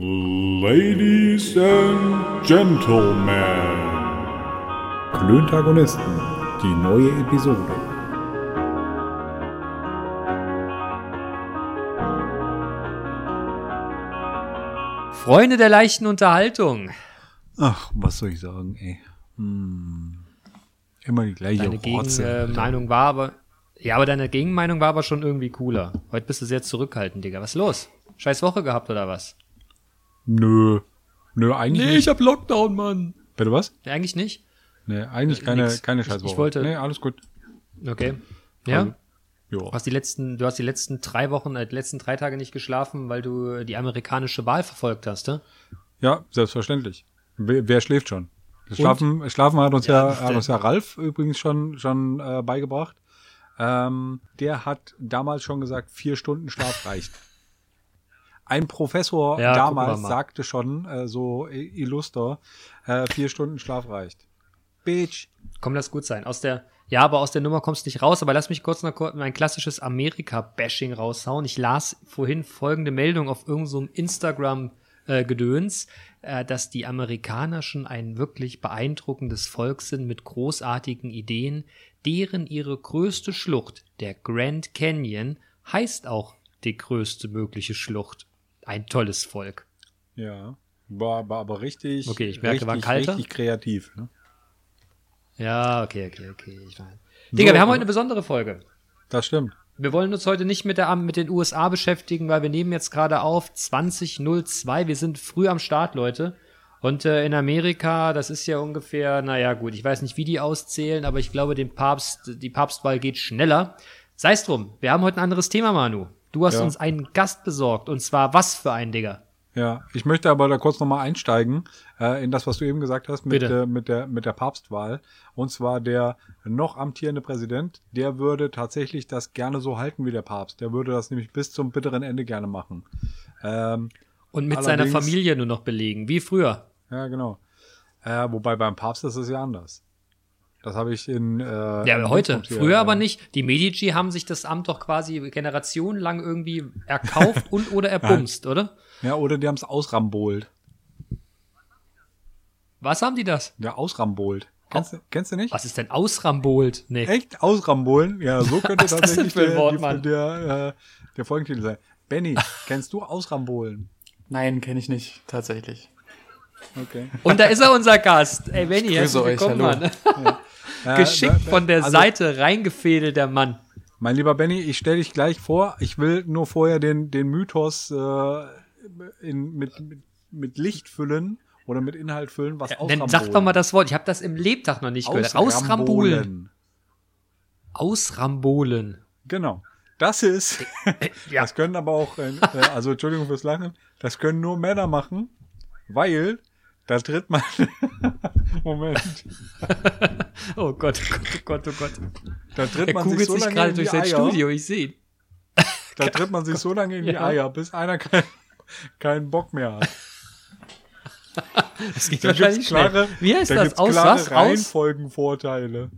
Ladies and Gentlemen. Klöntagonisten, die neue Episode. Freunde der leichten Unterhaltung. Ach, was soll ich sagen, ey. Hm. Immer die gleiche Deine. Gegenmeinung war aber, ja, aber deine Gegenmeinung war aber schon irgendwie cooler. Heute bist du sehr zurückhaltend, Digga. Was ist los? Scheiß Woche gehabt oder was? Nö. Nö, eigentlich nicht. hab Lockdown, Mann. Bitte was? Ja, eigentlich nicht? Nee, eigentlich Äh, keine, nix. keine Ich- Scheißwoche. ich wollte- Nee, alles gut. Okay. Ja? Also, Du ja. hast die letzten, du hast die letzten drei Wochen, äh, die letzten drei Tage nicht geschlafen, weil du die amerikanische Wahl verfolgt hast, ne? Ja, selbstverständlich. Wer, wer schläft schon? Schlafen, Schlafen hat uns ja, Ja, hat uns ja Ralf übrigens schon, schon äh, beigebracht. Ähm, der hat damals schon gesagt, vier Stunden Schlaf reicht. Ein Professor Ja, damals mal. sagte schon, äh, so illuster, äh, vier Stunden Schlaf reicht. Bitch. Komm, lass gut sein. Aus der, ja, aber aus der Nummer kommst du nicht raus. Aber lass mich kurz noch kurz mein klassisches Amerika-Bashing raushauen. Ich las vorhin folgende Meldung auf irgendeinem so einem Instagram-Gedöns, äh, dass die Amerikaner schon ein wirklich beeindruckendes Volk sind mit großartigen Ideen, deren ihre größte Schlucht, der Grand Canyon, heißt auch die größte mögliche Schlucht. Ein tolles Volk. Ja. War, war aber richtig, Okay, ich merke, richtig, war kalter. richtig kreativ. Ne? Ja, okay, okay, okay. Ich weiß. Digga, wir haben heute eine besondere Folge. Das stimmt. Wir wollen uns heute nicht mit, der, mit den USA beschäftigen, weil wir nehmen jetzt gerade auf 2002. Wir sind früh am Start, Leute. Und äh, in Amerika, das ist ja ungefähr, naja gut, ich weiß nicht, wie die auszählen, aber ich glaube, den Papst, die Papstwahl geht schneller. Sei es drum, wir haben heute ein anderes Thema, Manu. Du hast Ja. uns einen Gast besorgt. Und zwar was für ein, Digga? Ja, ich möchte aber da kurz nochmal einsteigen äh, in das, was du eben gesagt hast mit, äh, mit, der, mit der Papstwahl. Und zwar der noch amtierende Präsident, der würde tatsächlich das gerne so halten wie der Papst. Der würde das nämlich bis zum bitteren Ende gerne machen. Ähm, Und mit seiner Familie nur noch belegen, wie früher. ja, genau. Äh, wobei beim Papst ist es ja anders. Das habe ich in. Äh, Ja, heute. Früher äh, aber nicht. Die Medici haben sich das Amt doch quasi generationenlang irgendwie erkauft und oder erbumst, oder? Ja, oder die haben es ausrambolt. Was haben die das? Ja, ausrambolt. Kennst, du- kennst du nicht? Was ist denn ausrambolt? Nee. Echt? Ausrambolen? Ja, so könnte Was das tatsächlich für ein der, Wort, die- Mann? der, äh, der Folgentitel sein. Benny, kennst du Ausrambolen? Nein, kenne ich nicht, tatsächlich. Okay. Und da ist er unser Gast. Ey, Benny, herzlich euch, willkommen, hallo. Mann. Äh, Geschickt äh, von der also, Seite reingefädelt, der Mann. Mein lieber Benny, ich stelle dich gleich vor. Ich will nur vorher den, den Mythos äh, in, mit, mit, mit Licht füllen oder mit Inhalt füllen, was Dann sag doch mal das Wort. Ich habe das im Lebtag noch nicht gehört. Ausrambolen. Ausrambolen. Genau. Das ist, Ja. das können aber auch, äh, also Entschuldigung fürs Lachen, das können nur Männer machen, weil da tritt man, Moment, Oh Gott, oh Gott, oh Gott, oh Gott. da tritt Er man sich so lange gerade in die durch sein Eier, Studio, ich sehe da tritt man sich so lange in die Ja. Eier, bis einer kein, keinen Bock mehr hat. Das geht Da wahrscheinlich klare, schnell. Wie heißt da das? Aus klare was? Reihenfolgenvorteile.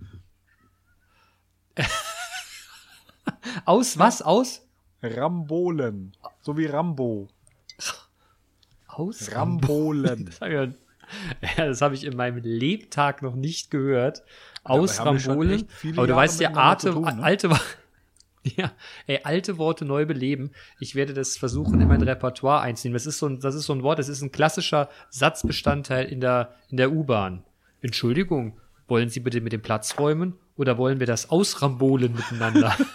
Aus was? Aus? Rambolen. So wie Rambo. Aus? Rambolen. Das habe ich, ja, das hab ich in meinem Lebtag noch nicht gehört. Aus echt viele Aber du Jahre weißt ja, Arte, tun, ne? alte, ja, ey, alte Worte neu beleben. Ich werde das versuchen, in mein Repertoire einzunehmen. Das ist so ein, das ist so ein Wort, das ist ein klassischer Satzbestandteil in der, in der U-Bahn. Entschuldigung, wollen Sie bitte mit dem Platz räumen oder wollen wir das ausrambolen miteinander?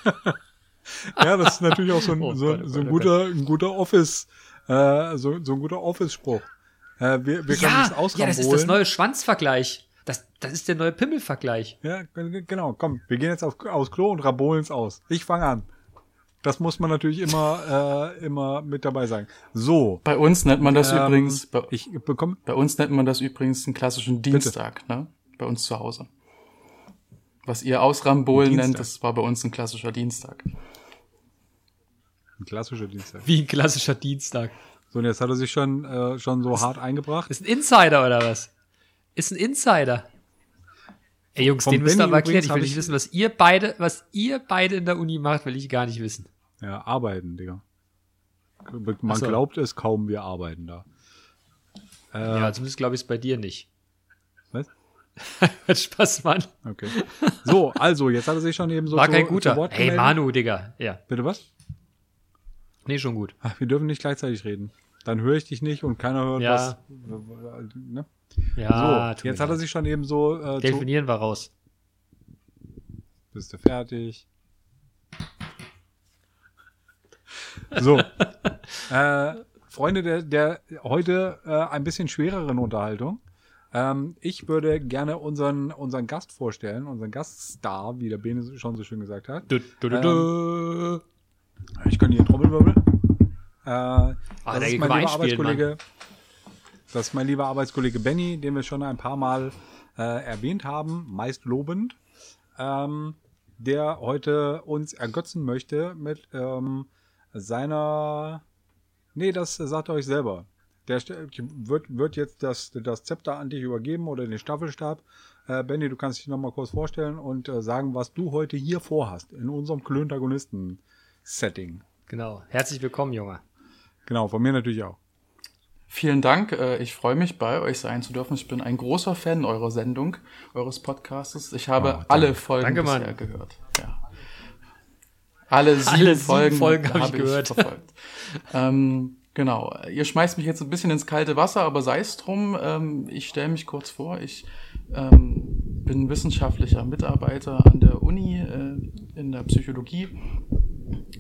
Ja, das ist natürlich auch so ein, Oh so, Gott, oh so ein Gott, oh guter, ein guter Office, äh, so, so ein guter Office-Spruch. Äh, wir, wir können ja, das ausrambolen. ja, das ist das neue Schwanzvergleich. Das, das ist der neue Pimmelvergleich. Ja, genau. Komm, wir gehen jetzt auf, aufs Klo und rambolen's aus. Ich fange an. Das muss man natürlich immer, äh, immer mit dabei sagen. So. Bei uns nennt man das ähm, übrigens, bei, Ich bekomme. bei uns nennt man das übrigens einen klassischen Dienstag, ne? Bei uns zu Hause. Was ihr Ausrambolen nennt, das war bei uns ein klassischer Dienstag. Ein klassischer Dienstag. Wie ein klassischer Dienstag. So, und jetzt hat er sich schon, äh, schon so hart eingebracht. Ist ein Insider oder was? Ist ein Insider. Ey Jungs, Vom den müsst ihr aber erklären. Ich will nicht ich- wissen, was ihr beide, was ihr beide in der Uni macht, will ich gar nicht wissen. Ja, arbeiten, Digga. Man so. glaubt es kaum, wir arbeiten da. Äh, ja, zumindest glaube ich es bei dir nicht. Was? Spaß, Mann. Okay. So, also, jetzt hat er sich schon eben so War zu, kein guter. Wort Hey. Manu, Digga. Ja. Bitte was? Nee, schon gut. Ach, wir dürfen nicht gleichzeitig reden. Dann höre ich dich nicht und keiner hört Ja. was. Ne? Ja, so, jetzt hat er sich schon eben so äh, zu, Delfinieren wir raus. Bist du fertig? So. äh, Freunde der, der heute äh, ein bisschen schwereren Unterhaltung. Ähm, ich würde gerne unseren, unseren Gast vorstellen, unseren Gaststar, wie der Bene schon so schön gesagt hat. Du, du, du, du. Ich kann hier einen Trommelwirbel. Äh, Ah, das, da ist mein lieber Arbeitskollege, das ist mein lieber Arbeitskollege Benny, den wir schon ein paar Mal äh, erwähnt haben, meist lobend, ähm, der heute uns ergötzen möchte mit ähm, seiner. Nee, das sagt er euch selber. Der wird, wird jetzt das, das Zepter an dich übergeben oder den Staffelstab. Äh, Benny, du kannst dich nochmal kurz vorstellen und äh, sagen, was du heute hier vorhast in unserem Klöntagonisten-Setting. Genau. Herzlich willkommen, Junge. Genau, von mir natürlich auch. Vielen Dank. äh, Ich freue mich, bei euch sein zu dürfen. Ich bin ein großer Fan eurer Sendung, eures Podcastes. Ich habe Oh, alle Folgen Danke, Mann. bisher gehört. Ja. Alle sieben Alle sieben Folgen, Folgen hab ich habe gehört. verfolgt. ähm, genau. Ihr schmeißt mich jetzt ein bisschen ins kalte Wasser, aber sei es drum. Ähm, ich stelle mich kurz vor. Ich ähm, bin wissenschaftlicher Mitarbeiter an der Uni äh, in der Psychologie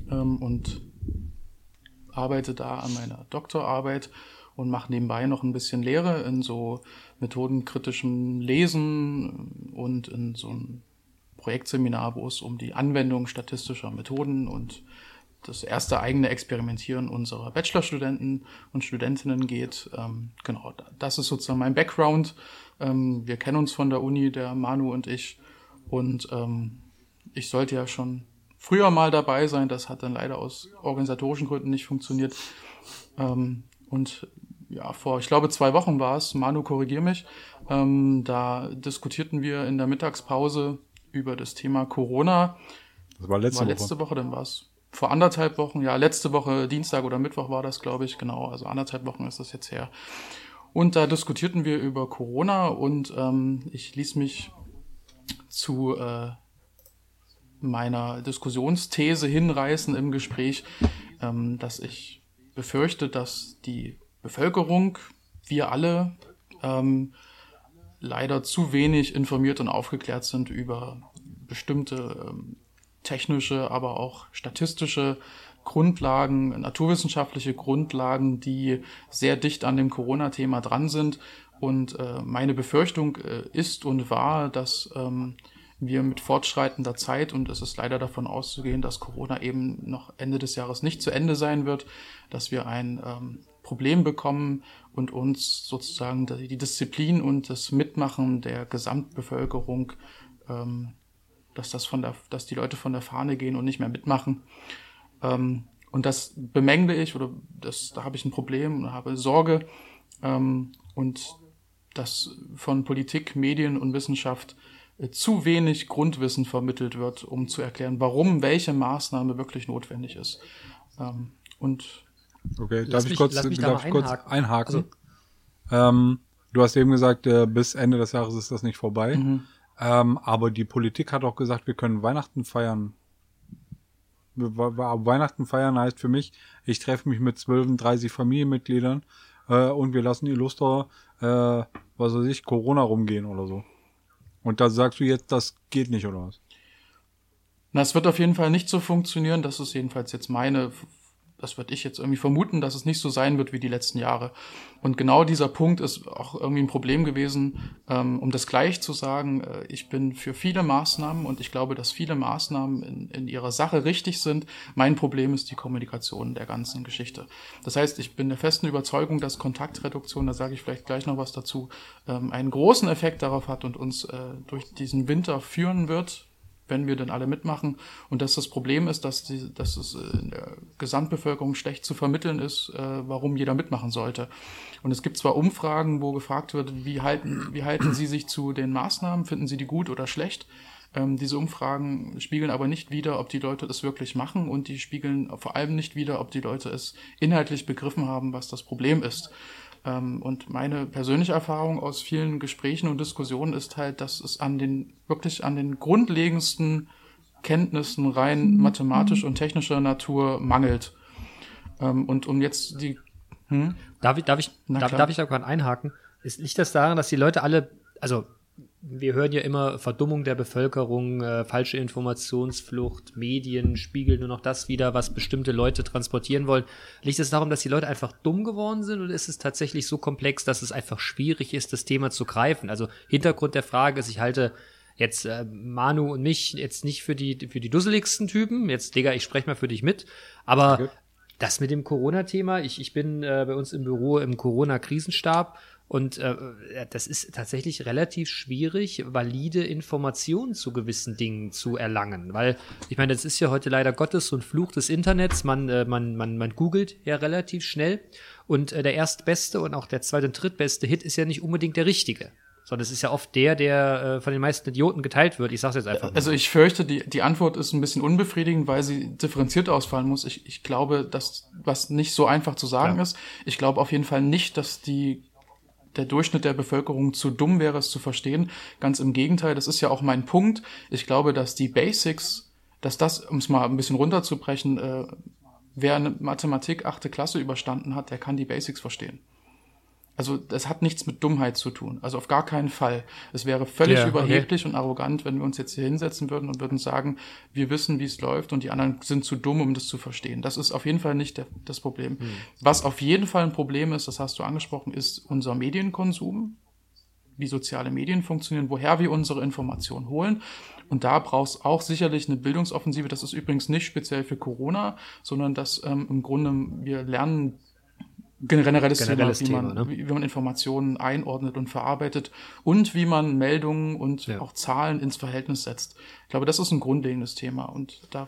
ähm, und arbeite da an meiner Doktorarbeit und mache nebenbei noch ein bisschen Lehre in so methodenkritischem Lesen und in so einem Projektseminar, wo es um die Anwendung statistischer Methoden und das erste eigene Experimentieren unserer Bachelorstudenten und Studentinnen geht. Ähm, genau, da- das ist sozusagen mein Background. Ähm, wir kennen uns von der Uni, der Manu und ich. Und ähm, ich sollte ja schon früher mal dabei sein. Das hat dann leider aus organisatorischen Gründen nicht funktioniert. Ähm, und ja, vor, ich glaube, zwei Wochen war es, Manu, korrigier mich, ähm, da diskutierten wir in der Mittagspause über das Thema Corona. Das war letzte war Woche. letzte Woche, dann war es vor anderthalb Wochen, ja, letzte Woche, Dienstag oder Mittwoch war das, glaube ich, genau, also anderthalb Wochen ist das jetzt her. Und da diskutierten wir über Corona und ähm, ich ließ mich zu äh, meiner Diskussionsthese hinreißen im Gespräch, ähm, dass ich befürchte, dass die Bevölkerung, wir alle, ähm, leider zu wenig informiert und aufgeklärt sind über bestimmte ähm, technische, aber auch statistische Grundlagen, naturwissenschaftliche Grundlagen, die sehr dicht an dem Corona-Thema dran sind. Und äh, meine Befürchtung äh, ist und war, dass ähm, wir mit fortschreitender Zeit, und es ist leider davon auszugehen, dass Corona eben noch Ende des Jahres nicht zu Ende sein wird, dass wir ein ähm, Problem bekommen und uns sozusagen die Disziplin und das Mitmachen der Gesamtbevölkerung ähm, dass das von der, dass die Leute von der Fahne gehen und nicht mehr mitmachen. Ähm, und das bemängle ich oder das, da habe ich ein Problem und habe Sorge ähm, und dass von Politik, Medien und Wissenschaft zu wenig Grundwissen vermittelt wird, um zu erklären, warum welche Maßnahme wirklich notwendig ist. Ähm, und Okay, darf ich mich- kurz, mich da darf ich kurz einhaken. einhaken? ähm, du hast eben gesagt, äh, bis Ende des Jahres ist das nicht vorbei. Mhm. Ähm, aber die Politik hat auch gesagt, wir können Weihnachten feiern. We- we- we- Weihnachten feiern heißt für mich, ich treffe mich mit 12, 30 Familienmitgliedern äh, und wir lassen Illustre, äh, was weiß ich, Corona rumgehen oder so. Und da sagst du jetzt, das geht nicht, oder was? Na, es wird auf jeden Fall nicht so funktionieren. Das ist jedenfalls jetzt meine, das würde ich jetzt irgendwie vermuten, dass es nicht so sein wird wie die letzten Jahre. Und genau dieser Punkt ist auch irgendwie ein Problem gewesen, ähm, um das gleich zu sagen. Äh, ich bin für viele Maßnahmen und ich glaube, dass viele Maßnahmen in, in ihrer Sache richtig sind. Mein Problem ist die Kommunikation der ganzen Geschichte. Das heißt, ich bin der festen Überzeugung, dass Kontaktreduktion, da sage ich vielleicht gleich noch was dazu, ähm, einen großen Effekt darauf hat und uns äh, durch diesen Winter führen wird, wenn wir denn alle mitmachen. Und dass das Problem ist, dass, die, dass es äh, in der Gesamtbevölkerung schlecht zu vermitteln ist, äh, warum jeder mitmachen sollte. Und es gibt zwar Umfragen, wo gefragt wird, wie halten, wie halten Sie sich zu den Maßnahmen, finden Sie die gut oder schlecht? Ähm, diese Umfragen spiegeln aber nicht wider, ob die Leute das wirklich machen und die spiegeln vor allem nicht wider, ob die Leute es inhaltlich begriffen haben, was das Problem ist. Ähm, und meine persönliche Erfahrung aus vielen Gesprächen und Diskussionen ist halt, dass es an den, wirklich an den grundlegendsten Kenntnissen rein mathematisch und technischer Natur mangelt. Ähm, und um jetzt die. Hm? Darf ich, darf ich, darf, darf ich da gerade einhaken? Ist, liegt das daran, dass die Leute alle, also wir hören ja immer Verdummung der Bevölkerung, äh, falsche Informationsflucht, Medien spiegeln nur noch das wieder, was bestimmte Leute transportieren wollen. Liegt es darum, dass die Leute einfach dumm geworden sind oder ist es tatsächlich so komplex, dass es einfach schwierig ist, das Thema zu greifen? Also Hintergrund der Frage ist, ich halte jetzt äh, Manu und mich jetzt nicht für die für die dusseligsten Typen. Jetzt Digga, ich spreche mal für dich mit, aber okay. das mit dem Corona-Thema, ich, ich bin äh, bei uns im Büro im Corona-Krisenstab und äh, das ist tatsächlich relativ schwierig, valide Informationen zu gewissen Dingen zu erlangen. Weil, ich meine, das ist ja heute leider Gottes so ein Fluch des Internets. Man, äh, man, man, man googelt ja relativ schnell. Und äh, der erstbeste und auch der zweite und drittbeste Hit ist ja nicht unbedingt der richtige. Sondern es ist ja oft der, der äh, von den meisten Idioten geteilt wird. Ich sag's jetzt einfach. Mal. Also ich fürchte, die, die Antwort ist ein bisschen unbefriedigend, weil sie differenziert ausfallen muss. Ich, ich glaube, dass was nicht so einfach zu sagen ja. ist. Ich glaube auf jeden Fall nicht, dass die der Durchschnitt der Bevölkerung zu dumm wäre, es zu verstehen. Ganz im Gegenteil, das ist ja auch mein Punkt. Ich glaube, dass die Basics, dass das, um es mal ein bisschen runterzubrechen, äh, wer eine Mathematik achte Klasse überstanden hat, der kann die Basics verstehen. Also das hat nichts mit Dummheit zu tun. Also auf gar keinen Fall. Es wäre völlig ja, überheblich okay. und arrogant, wenn wir uns jetzt hier hinsetzen würden und würden sagen, wir wissen, wie es läuft und die anderen sind zu dumm, um das zu verstehen. Das ist auf jeden Fall nicht der, das Problem. Mhm. Was auf jeden Fall ein Problem ist, das hast du angesprochen, ist unser Medienkonsum, wie soziale Medien funktionieren, woher wir unsere Informationen holen. Und da braucht es auch sicherlich eine Bildungsoffensive. Das ist übrigens nicht speziell für Corona, sondern dass ähm, im Grunde wir lernen generelles, generelles Thema, wie, Thema, man, ne? wie, wie, man Informationen einordnet und verarbeitet und wie man Meldungen und ja. auch Zahlen ins Verhältnis setzt. Ich glaube, das ist ein grundlegendes Thema und da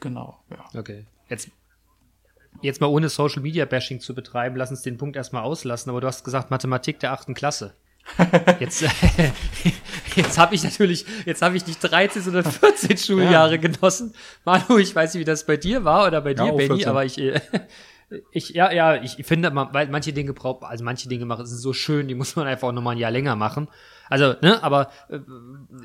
genau, ja. Okay. Jetzt Jetzt mal ohne Social Media Bashing zu betreiben, lass uns den Punkt erstmal auslassen, aber du hast gesagt Mathematik der achten Klasse. Jetzt, äh, jetzt habe ich natürlich, jetzt habe ich nicht 13, sondern 14 Schuljahre ja. genossen. Manu, ich weiß nicht, wie das bei dir war oder bei dir, ja, Benny, 14. aber ich, äh, ich, ja, ja, ich finde, weil manche Dinge braucht, also manche Dinge machen, sind so schön, die muss man einfach auch nochmal ein Jahr länger machen. Also, ne, aber äh,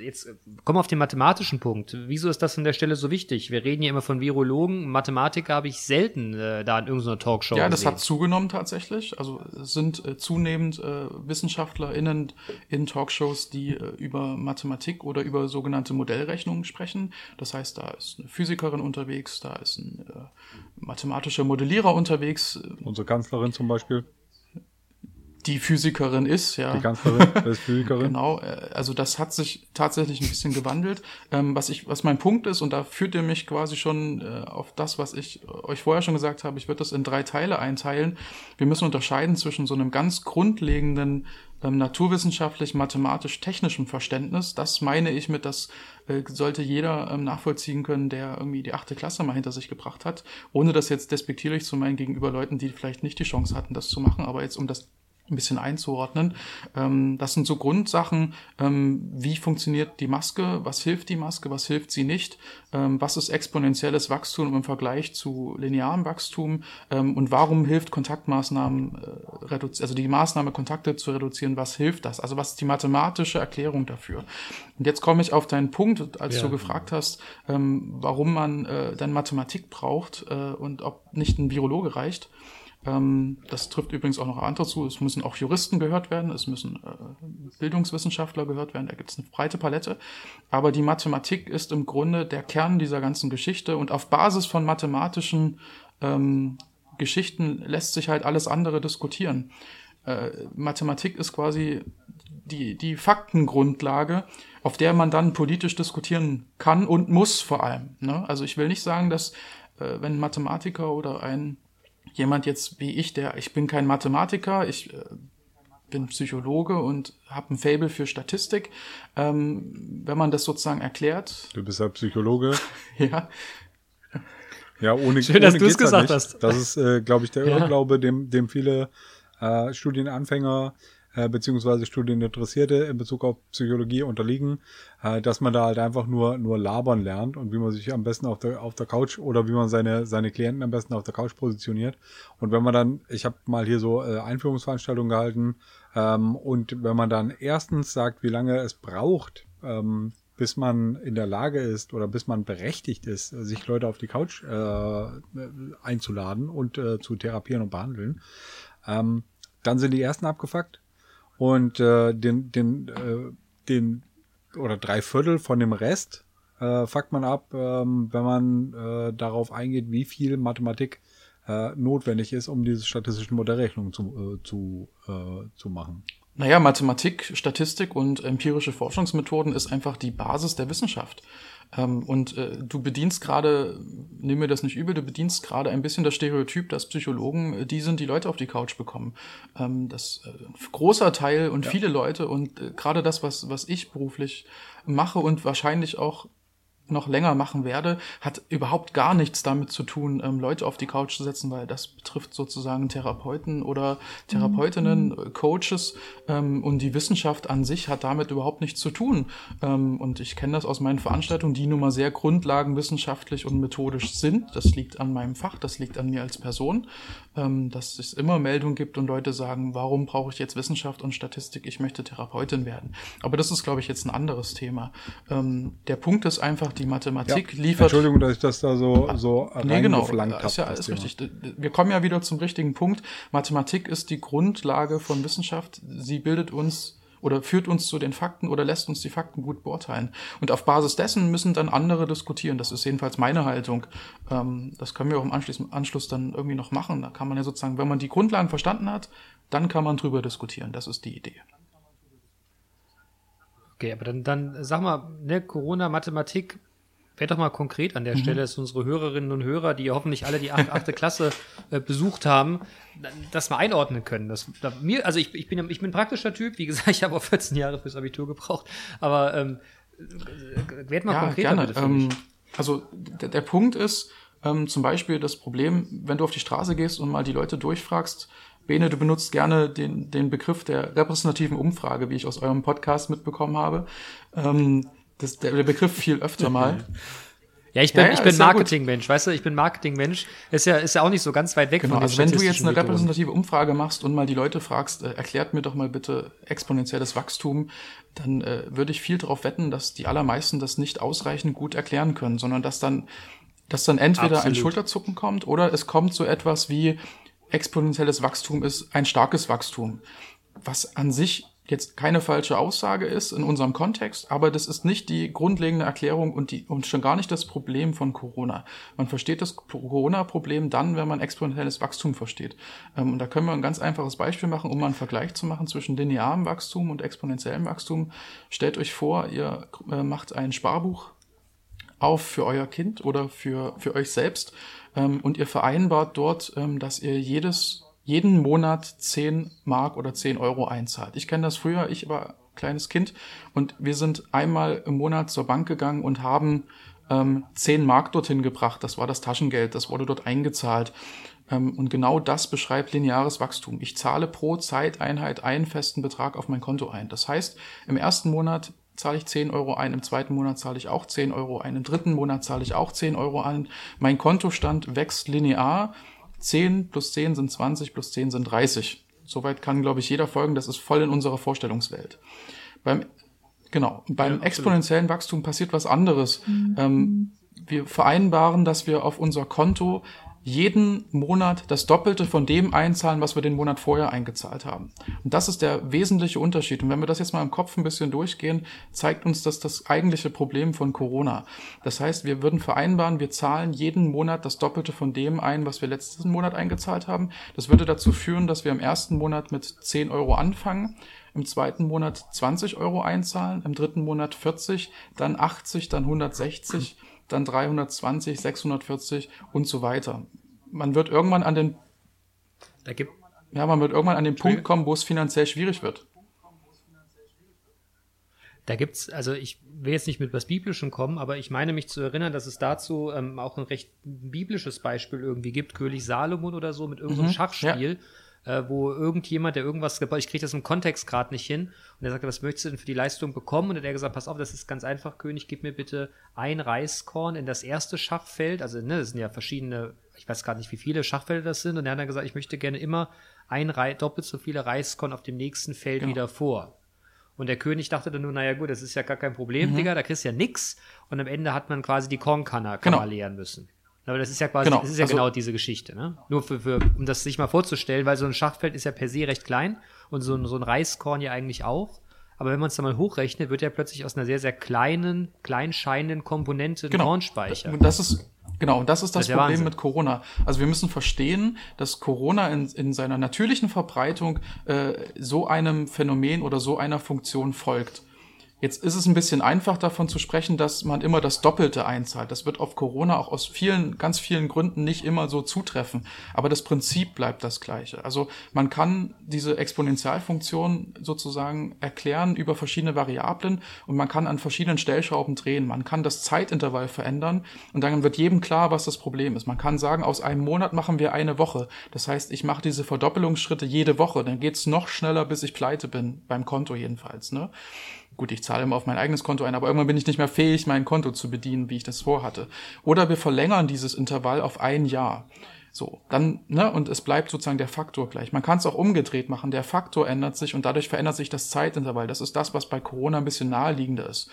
jetzt äh, komm auf den mathematischen Punkt. Wieso ist das an der Stelle so wichtig? Wir reden ja immer von Virologen. Mathematiker habe ich selten äh, da in irgendeiner Talkshow Ja, das gesehen. hat zugenommen tatsächlich. Also es sind äh, zunehmend äh, WissenschaftlerInnen in Talkshows, die äh, über Mathematik oder über sogenannte Modellrechnungen sprechen. Das heißt, da ist eine Physikerin unterwegs, da ist ein äh, mathematischer Modellierer unterwegs. Unsere Kanzlerin zum Beispiel die Physikerin ist, ja. Die Kanzlerin ist Physikerin. genau, äh, also das hat sich tatsächlich ein bisschen gewandelt. Ähm, was ich, was mein Punkt ist, und da führt ihr mich quasi schon äh, auf das, was ich euch vorher schon gesagt habe, ich würde das in drei Teile einteilen. Wir müssen unterscheiden zwischen so einem ganz grundlegenden ähm, naturwissenschaftlich, mathematisch, technischem Verständnis. Das meine ich mit, das äh, sollte jeder ähm, nachvollziehen können, der irgendwie die achte Klasse mal hinter sich gebracht hat, ohne das jetzt despektierlich zu meinen gegenüber Leuten, die vielleicht nicht die Chance hatten, das zu machen, aber jetzt um das ein bisschen einzuordnen. Ähm, das sind so Grundsachen, ähm, wie funktioniert die Maske, was hilft die Maske, was hilft sie nicht, ähm, was ist exponentielles Wachstum im Vergleich zu linearem Wachstum ähm, und warum hilft Kontaktmaßnahmen, äh, also die Maßnahme Kontakte zu reduzieren, was hilft das? Also was ist die mathematische Erklärung dafür? Und jetzt komme ich auf deinen Punkt, als ja. du gefragt hast, ähm, warum man äh, dann Mathematik braucht äh, und ob nicht ein Virologe reicht. Ähm, das trifft übrigens auch noch andere zu. Es müssen auch Juristen gehört werden, es müssen äh, Bildungswissenschaftler gehört werden. Da gibt es eine breite Palette. Aber die Mathematik ist im Grunde der Kern dieser ganzen Geschichte und auf Basis von mathematischen ähm, Geschichten lässt sich halt alles andere diskutieren. Äh, Mathematik ist quasi die, die Faktengrundlage, auf der man dann politisch diskutieren kann und muss vor allem. Ne? Also ich will nicht sagen, dass äh, wenn ein Mathematiker oder ein jemand jetzt wie ich, der, ich bin kein Mathematiker, ich äh, bin Psychologe und habe ein Fable für Statistik. Ähm, wenn man das sozusagen erklärt. Du bist ja Psychologe. ja. Ja, ohne Schön, dass du es gesagt halt hast. Das ist, äh, glaube ich, der ja. Irrglaube, dem, dem viele äh, Studienanfänger äh, beziehungsweise Studieninteressierte in Bezug auf Psychologie unterliegen, äh, dass man da halt einfach nur, nur labern lernt und wie man sich am besten auf der, auf der Couch oder wie man seine, seine Klienten am besten auf der Couch positioniert. Und wenn man dann, ich habe mal hier so äh, Einführungsveranstaltungen gehalten, ähm, und wenn man dann erstens sagt, wie lange es braucht, ähm, bis man in der Lage ist oder bis man berechtigt ist, sich Leute auf die Couch äh, einzuladen und äh, zu therapieren und behandeln. Ähm, dann sind die ersten abgefuckt und äh, den, den, äh, den oder drei Viertel von dem Rest äh, fuckt man ab, ähm, wenn man äh, darauf eingeht, wie viel Mathematik äh, notwendig ist, um diese statistischen Modellrechnungen zu, äh, zu, äh, zu machen. Naja, Mathematik, Statistik und empirische Forschungsmethoden ist einfach die Basis der Wissenschaft. Ähm, und äh, du bedienst gerade, nimm mir das nicht übel, du bedienst gerade ein bisschen das Stereotyp, dass Psychologen äh, die sind, die Leute auf die Couch bekommen. Ähm, das äh, großer Teil und ja. viele Leute und äh, gerade das, was, was ich beruflich mache und wahrscheinlich auch noch länger machen werde, hat überhaupt gar nichts damit zu tun, ähm, Leute auf die Couch zu setzen, weil das betrifft sozusagen Therapeuten oder Therapeutinnen, mhm. Coaches ähm, und die Wissenschaft an sich hat damit überhaupt nichts zu tun. Ähm, und ich kenne das aus meinen Veranstaltungen, die nun mal sehr grundlagenwissenschaftlich und methodisch sind. Das liegt an meinem Fach, das liegt an mir als Person, ähm, dass es immer Meldungen gibt und Leute sagen, warum brauche ich jetzt Wissenschaft und Statistik? Ich möchte Therapeutin werden. Aber das ist, glaube ich, jetzt ein anderes Thema. Ähm, der Punkt ist einfach, die Mathematik ja. liefert. Entschuldigung, dass ich das da so, so nee, genau, ist ja alles richtig. Wir kommen ja wieder zum richtigen Punkt. Mathematik ist die Grundlage von Wissenschaft. Sie bildet uns oder führt uns zu den Fakten oder lässt uns die Fakten gut beurteilen. Und auf Basis dessen müssen dann andere diskutieren. Das ist jedenfalls meine Haltung. Ähm, das können wir auch im Anschluss, Anschluss dann irgendwie noch machen. Da kann man ja sozusagen, wenn man die Grundlagen verstanden hat, dann kann man drüber diskutieren. Das ist die Idee. Okay, aber dann, dann sag mal, ne, Corona, Mathematik, Werd doch mal konkret an der mhm. Stelle, dass unsere Hörerinnen und Hörer, die hoffentlich alle die achte Klasse äh, besucht haben, das mal einordnen können. Das, da, mir, also ich, ich, bin, ich bin ein praktischer Typ, wie gesagt, ich habe auch 14 Jahre fürs Abitur gebraucht, aber ähm, werd mal ja, konkret. Gerne. Bitte ähm, also der, der Punkt ist ähm, zum Beispiel das Problem, wenn du auf die Straße gehst und mal die Leute durchfragst, Bene, du benutzt gerne den, den Begriff der repräsentativen Umfrage, wie ich aus eurem Podcast mitbekommen habe. Ähm, das, der, der Begriff viel öfter mal. Ja, ich bin, ja, ja, ich bin Marketingmensch, weißt du, ich bin Marketingmensch. Ist ja, ist ja auch nicht so ganz weit weg genau, von Also wenn du jetzt eine repräsentative Umfrage machst und mal die Leute fragst, äh, erklärt mir doch mal bitte exponentielles Wachstum, dann äh, würde ich viel darauf wetten, dass die allermeisten das nicht ausreichend gut erklären können, sondern dass dann, dass dann entweder Absolut. ein Schulterzucken kommt oder es kommt so etwas wie exponentielles Wachstum ist ein starkes Wachstum, was an sich jetzt keine falsche Aussage ist in unserem Kontext, aber das ist nicht die grundlegende Erklärung und, die, und schon gar nicht das Problem von Corona. Man versteht das Corona-Problem dann, wenn man exponentielles Wachstum versteht. Ähm, und da können wir ein ganz einfaches Beispiel machen, um mal einen Vergleich zu machen zwischen linearem Wachstum und exponentiellem Wachstum. Stellt euch vor, ihr äh, macht ein Sparbuch auf für euer Kind oder für, für euch selbst ähm, und ihr vereinbart dort, ähm, dass ihr jedes jeden Monat 10 Mark oder 10 Euro einzahlt. Ich kenne das früher, ich war kleines Kind und wir sind einmal im Monat zur Bank gegangen und haben ähm, 10 Mark dorthin gebracht. Das war das Taschengeld, das wurde dort eingezahlt. Ähm, und genau das beschreibt lineares Wachstum. Ich zahle pro Zeiteinheit einen festen Betrag auf mein Konto ein. Das heißt, im ersten Monat zahle ich 10 Euro ein, im zweiten Monat zahle ich auch 10 Euro ein, im dritten Monat zahle ich auch 10 Euro ein. Mein Kontostand wächst linear 10 plus 10 sind 20 plus 10 sind 30. Soweit kann, glaube ich, jeder folgen. Das ist voll in unserer Vorstellungswelt. Beim, genau, beim ja, exponentiellen Wachstum passiert was anderes. Mhm. Ähm, wir vereinbaren, dass wir auf unser Konto jeden Monat das Doppelte von dem einzahlen, was wir den Monat vorher eingezahlt haben. Und das ist der wesentliche Unterschied. Und wenn wir das jetzt mal im Kopf ein bisschen durchgehen, zeigt uns das das eigentliche Problem von Corona. Das heißt, wir würden vereinbaren, wir zahlen jeden Monat das Doppelte von dem ein, was wir letzten Monat eingezahlt haben. Das würde dazu führen, dass wir im ersten Monat mit 10 Euro anfangen, im zweiten Monat 20 Euro einzahlen, im dritten Monat 40, dann 80, dann 160 dann 320, 640 und so weiter. Man wird irgendwann an den da gibt ja, man wird irgendwann an den Punkt kommen, wo es finanziell schwierig wird. Da gibt's, also ich will jetzt nicht mit was Biblischem kommen, aber ich meine mich zu erinnern, dass es dazu ähm, auch ein recht biblisches Beispiel irgendwie gibt, König Salomon oder so mit irgendeinem mhm, Schachspiel. Ja äh, wo irgendjemand, der irgendwas gebaut, ich kriege das im Kontext gerade nicht hin, und er sagte, was möchtest du denn für die Leistung bekommen? Und er hat gesagt, pass auf, das ist ganz einfach, König, gib mir bitte ein Reiskorn in das erste Schachfeld, also ne, das sind ja verschiedene, ich weiß gar nicht, wie viele Schachfelder das sind, und er hat dann gesagt, ich möchte gerne immer ein Re doppelt so viele Reiskorn auf dem nächsten Feld Genau. wieder vor. Und der König dachte dann nur, naja gut, das ist ja gar kein Problem, Mhm. Digga, da kriegst du ja nix. Und am Ende hat man quasi die Kornkanne kann Genau. leeren müssen. Aber das ist ja quasi, Genau, das ist ja also- genau diese Geschichte, ne? Nur für, für, um das sich mal vorzustellen, weil so ein Schachfeld ist ja per se recht klein und so ein, so ein Reiskorn ja eigentlich auch. Aber wenn man es dann mal hochrechnet, wird ja plötzlich aus einer sehr, sehr kleinen, klein scheinenden Komponente ein Genau. Kornspeicher. Und das ist, genau, und das ist das, Das ist Problem Wahnsinn. mit Corona. Also wir müssen verstehen, dass Corona in, in seiner natürlichen Verbreitung äh, so einem Phänomen oder so einer Funktion folgt. Jetzt ist es ein bisschen einfach davon zu sprechen, dass man immer das Doppelte einzahlt. Das wird auf Corona auch aus vielen, ganz vielen Gründen nicht immer so zutreffen. Aber das Prinzip bleibt das gleiche. Also man kann diese Exponentialfunktion sozusagen erklären über verschiedene Variablen und man kann an verschiedenen Stellschrauben drehen. Man kann das Zeitintervall verändern und dann wird jedem klar, was das Problem ist. Man kann sagen, aus einem Monat machen wir eine Woche. Das heißt, ich mache diese Verdoppelungsschritte jede Woche. Dann geht's noch schneller, bis ich pleite bin, beim Konto jedenfalls. Ne? Gut, ich zahle immer auf mein eigenes Konto ein, aber irgendwann bin ich nicht mehr fähig, mein Konto zu bedienen, wie ich das vorhatte. Oder wir verlängern dieses Intervall auf ein Jahr. So, dann, ne, und es bleibt sozusagen der Faktor gleich. Man kann es auch umgedreht machen. Der Faktor ändert sich und dadurch verändert sich das Zeitintervall. Das ist das, was bei Corona ein bisschen naheliegender ist.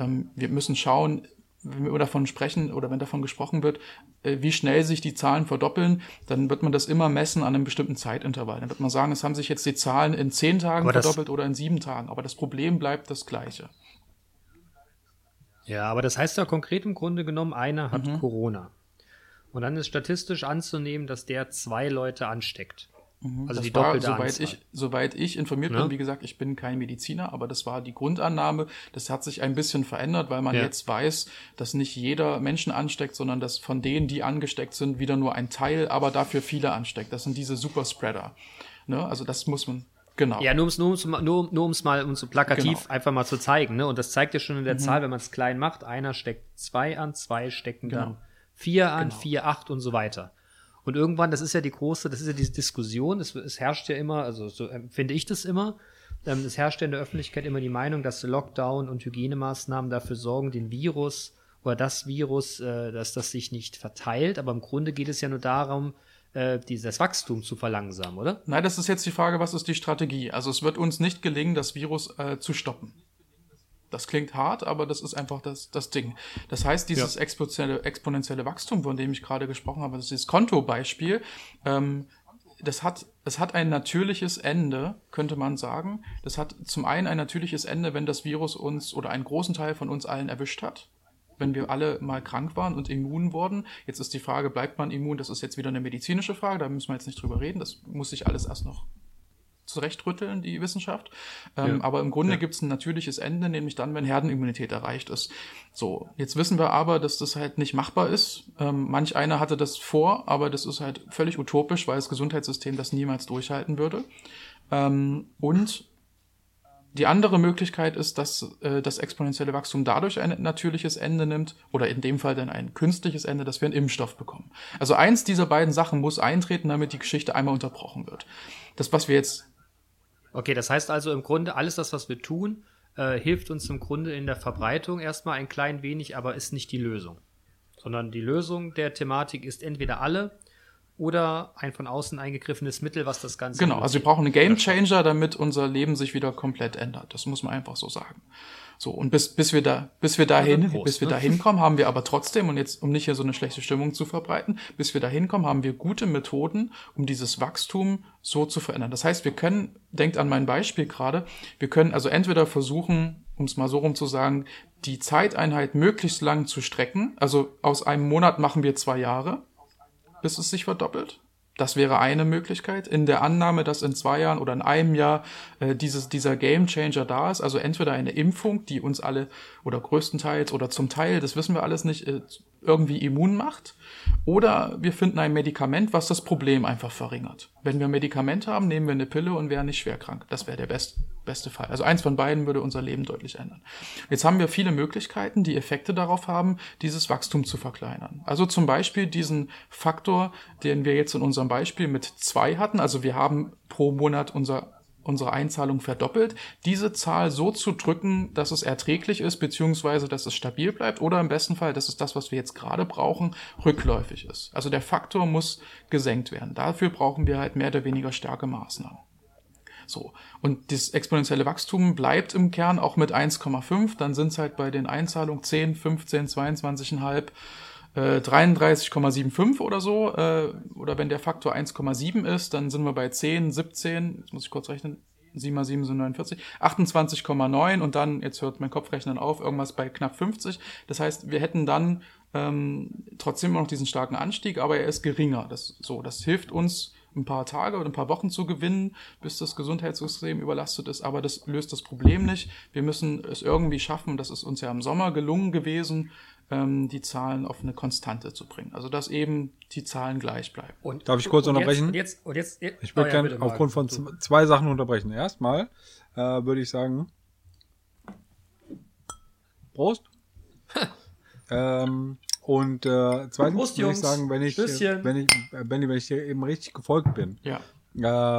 Ähm, wir müssen schauen, wenn wir davon sprechen oder wenn davon gesprochen wird, äh, wie schnell sich die Zahlen verdoppeln, dann wird man das immer messen an einem bestimmten Zeitintervall. Dann wird man sagen, es haben sich jetzt die Zahlen in zehn Tagen verdoppelt oder in sieben Tagen. Aber das Problem bleibt das gleiche. Ja, aber das heißt ja konkret im Grunde genommen, einer hat Mhm. Corona. Und dann ist statistisch anzunehmen, dass der zwei Leute ansteckt. Also Mhm. das die war, doppelte soweit Anzahl. ich, soweit ich informiert Ja. bin, wie gesagt, ich bin kein Mediziner, aber das war die Grundannahme. Das hat sich ein bisschen verändert, weil man Ja. jetzt weiß, dass nicht jeder Menschen ansteckt, sondern dass von denen, die angesteckt sind, wieder nur ein Teil, aber dafür viele ansteckt. Das sind diese Superspreader. Ne? Also das muss man, genau. Ja, nur um es nur, um's- nur, nur um's mal um so plakativ Genau. Mhm. einfach mal zu zeigen. Ne? Und das zeigt ja schon in der Zahl, wenn man es klein macht, einer steckt zwei an, zwei stecken dann Genau. vier an, vier, acht und so weiter. Und irgendwann, das ist ja die große, das ist ja diese Diskussion, es, es herrscht ja immer, also so empfinde ich das immer, ähm, es herrscht ja in der Öffentlichkeit immer die Meinung, dass Lockdown und Hygienemaßnahmen dafür sorgen, den Virus oder das Virus, äh, dass das sich nicht verteilt. Aber im Grunde geht es ja nur darum, äh, dieses Wachstum zu verlangsamen, oder? Nein, das ist jetzt die Frage, was ist die Strategie? Also es wird uns nicht gelingen, das Virus äh, zu stoppen. Das klingt hart, aber das ist einfach das, das Ding. Das heißt, dieses exponentielle, exponentielle Wachstum, von dem ich gerade gesprochen habe, das ist dieses Kontobeispiel, ähm, das hat, es hat ein natürliches Ende, könnte man sagen. Das hat zum einen ein natürliches Ende, wenn das Virus uns oder einen großen Teil von uns allen erwischt hat. Wenn wir alle mal krank waren und immun wurden. Jetzt ist die Frage, bleibt man immun? Das ist jetzt wieder eine medizinische Frage, da müssen wir jetzt nicht drüber reden. Das muss sich alles erst noch zurechtrütteln, die Wissenschaft. Ähm, Ja. Aber im Grunde Ja. gibt es ein natürliches Ende, nämlich dann, wenn Herdenimmunität erreicht ist. So, jetzt wissen wir aber, dass das halt nicht machbar ist. Ähm, manch einer hatte das vor, aber das ist halt völlig utopisch, weil das Gesundheitssystem das niemals durchhalten würde. Ähm, und die andere Möglichkeit ist, dass äh, das exponentielle Wachstum dadurch ein natürliches Ende nimmt oder in dem Fall dann ein künstliches Ende, dass wir einen Impfstoff bekommen. Also eins dieser beiden Sachen muss eintreten, damit die Geschichte einmal unterbrochen wird. Das, was wir jetzt Okay, das heißt also im Grunde, alles das, was wir tun, äh, hilft uns im Grunde in der Verbreitung erstmal ein klein wenig, aber ist nicht die Lösung. Sondern die Lösung der Thematik ist entweder alle oder ein von außen eingegriffenes Mittel, was das Ganze. Genau, also wir brauchen einen Game Changer, damit unser Leben sich wieder komplett ändert. Das muss man einfach so sagen. So, und bis, bis wir da, bis wir dahin, Prost, bis wir ne? da hinkommen, haben wir aber trotzdem, und jetzt, um nicht hier so eine schlechte Stimmung zu verbreiten, bis wir da hinkommen, haben wir gute Methoden, um dieses Wachstum so zu verändern. Das heißt, wir können, denkt an mein Beispiel gerade, wir können also entweder versuchen, um es mal so rum zu sagen, die Zeiteinheit möglichst lang zu strecken. Also aus einem Monat machen wir zwei Jahre, bis es sich verdoppelt. Das wäre eine Möglichkeit, in der Annahme, dass in zwei Jahren oder in einem Jahr äh, dieses, dieser Game Changer da ist. Also entweder eine Impfung, die uns alle oder größtenteils oder zum Teil, das wissen wir alles nicht, äh, irgendwie immun macht. Oder wir finden ein Medikament, was das Problem einfach verringert. Wenn wir ein Medikament haben, nehmen wir eine Pille und wären nicht schwer krank. Das wäre der best, Beste Fall. Also eins von beiden würde unser Leben deutlich ändern. Jetzt haben wir viele Möglichkeiten, die Effekte darauf haben, dieses Wachstum zu verkleinern. Also zum Beispiel diesen Faktor, den wir jetzt in unserem Beispiel mit zwei hatten. Also wir haben pro Monat unser unsere Einzahlung verdoppelt, diese Zahl so zu drücken, dass es erträglich ist, beziehungsweise dass es stabil bleibt oder im besten Fall, dass es das, was wir jetzt gerade brauchen, rückläufig ist. Also der Faktor muss gesenkt werden. Dafür brauchen wir halt mehr oder weniger starke Maßnahmen. So. Und das exponentielle Wachstum bleibt im Kern auch mit 1,5. Dann sind es halt bei den Einzahlungen 10, 15, 22,5, äh, 33,75 oder so. Äh, oder wenn der Faktor 1,7 ist, dann sind wir bei 10, 17, jetzt muss ich kurz rechnen, 7 mal 7 sind 49, 28,9 und dann, jetzt hört mein Kopfrechnen auf, irgendwas bei knapp 50. Das heißt, wir hätten dann ähm, trotzdem noch diesen starken Anstieg, aber er ist geringer. Das, so, das hilft uns ein paar Tage oder ein paar Wochen zu gewinnen, bis das Gesundheitssystem überlastet ist. Aber das löst das Problem nicht. Wir müssen es irgendwie schaffen, das ist uns ja im Sommer gelungen gewesen, ähm, die Zahlen auf eine Konstante zu bringen. Also dass eben die Zahlen gleich bleiben. Und, Darf ich kurz und unterbrechen? Jetzt, und jetzt, und jetzt, ich würde oh ja, gerne aufgrund von zwei Sachen unterbrechen. Erstmal äh, würde ich sagen, Prost. ähm, und äh, zweitens Prost, würde ich sagen, wenn ich, Stößchen. wenn ich, äh, Benny, wenn ich dir eben richtig gefolgt bin, Ja.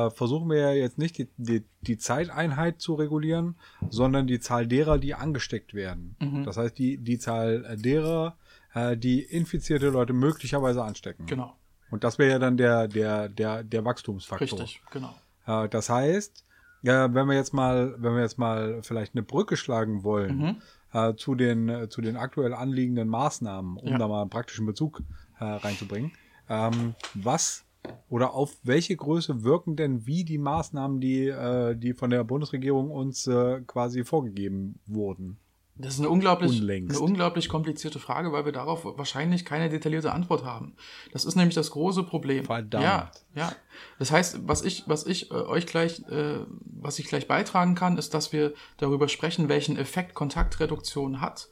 äh, versuchen wir ja jetzt nicht die, die, die Zeiteinheit zu regulieren, sondern die Zahl derer, die angesteckt werden. Mhm. Das heißt, die, die Zahl äh, derer, äh, die infizierte Leute möglicherweise anstecken. Genau. Und das wäre ja dann der, der, der, der Wachstumsfaktor. Richtig, genau. Äh, das heißt, ja, wenn wir jetzt mal, wenn wir jetzt mal vielleicht eine Brücke schlagen wollen Mhm. Äh, zu den äh, zu den aktuell anliegenden Maßnahmen, um Ja. da mal einen praktischen Bezug äh, reinzubringen, ähm, was oder auf welche Größe wirken denn wie die Maßnahmen, die äh, die von der Bundesregierung uns äh, quasi vorgegeben wurden? Das ist eine unglaublich, Unlängst. eine unglaublich komplizierte Frage, weil wir darauf wahrscheinlich keine detaillierte Antwort haben. Das ist nämlich das große Problem. Verdammt. Ja, ja. Das heißt, was ich, was ich äh, euch gleich, äh, was ich gleich beitragen kann, ist, dass wir darüber sprechen, welchen Effekt Kontaktreduktion hat.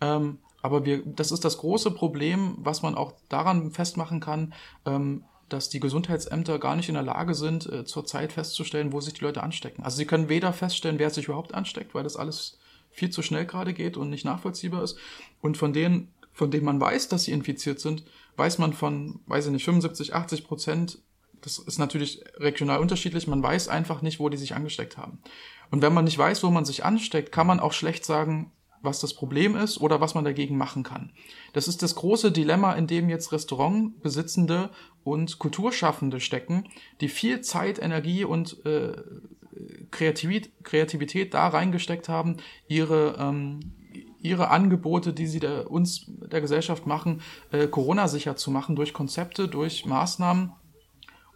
Ähm, aber wir, das ist das große Problem, was man auch daran festmachen kann, ähm, dass die Gesundheitsämter gar nicht in der Lage sind, äh, zurzeit festzustellen, wo sich die Leute anstecken. Also sie können weder feststellen, wer sich überhaupt ansteckt, weil das alles viel zu schnell gerade geht und nicht nachvollziehbar ist. Und von denen, von denen man weiß, dass sie infiziert sind, weiß man von, weiß ich nicht, 75, 80 Prozent. Das ist natürlich regional unterschiedlich. Man weiß einfach nicht, wo die sich angesteckt haben. Und wenn man nicht weiß, wo man sich ansteckt, kann man auch schlecht sagen, was das Problem ist oder was man dagegen machen kann. Das ist das große Dilemma, in dem jetzt Restaurantbesitzende und Kulturschaffende stecken, die viel Zeit, Energie und äh, Kreativität, Kreativität da reingesteckt haben, ihre, ähm, ihre Angebote, die sie der, uns, der Gesellschaft machen, äh, Corona-sicher zu machen durch Konzepte, durch Maßnahmen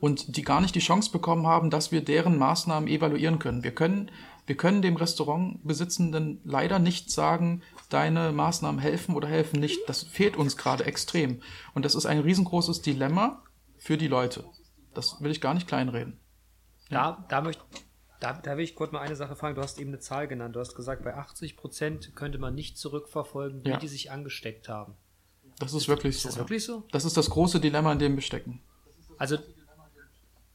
und die gar nicht die Chance bekommen haben, dass wir deren Maßnahmen evaluieren können. Wir können, wir können dem Restaurantbesitzenden leider nicht sagen, deine Maßnahmen helfen oder helfen nicht. Das fehlt uns gerade extrem. Und das ist ein riesengroßes Dilemma für die Leute. Das will ich gar nicht kleinreden. Da, da möchte da, da will ich kurz mal eine Sache fragen. Du hast eben eine Zahl genannt. Du hast gesagt, bei 80 Prozent könnte man nicht zurückverfolgen, wie Ja. die sich angesteckt haben. Das ist wirklich Ist so. das ja. wirklich so? Das ist das große Dilemma, in dem wir stecken. Also,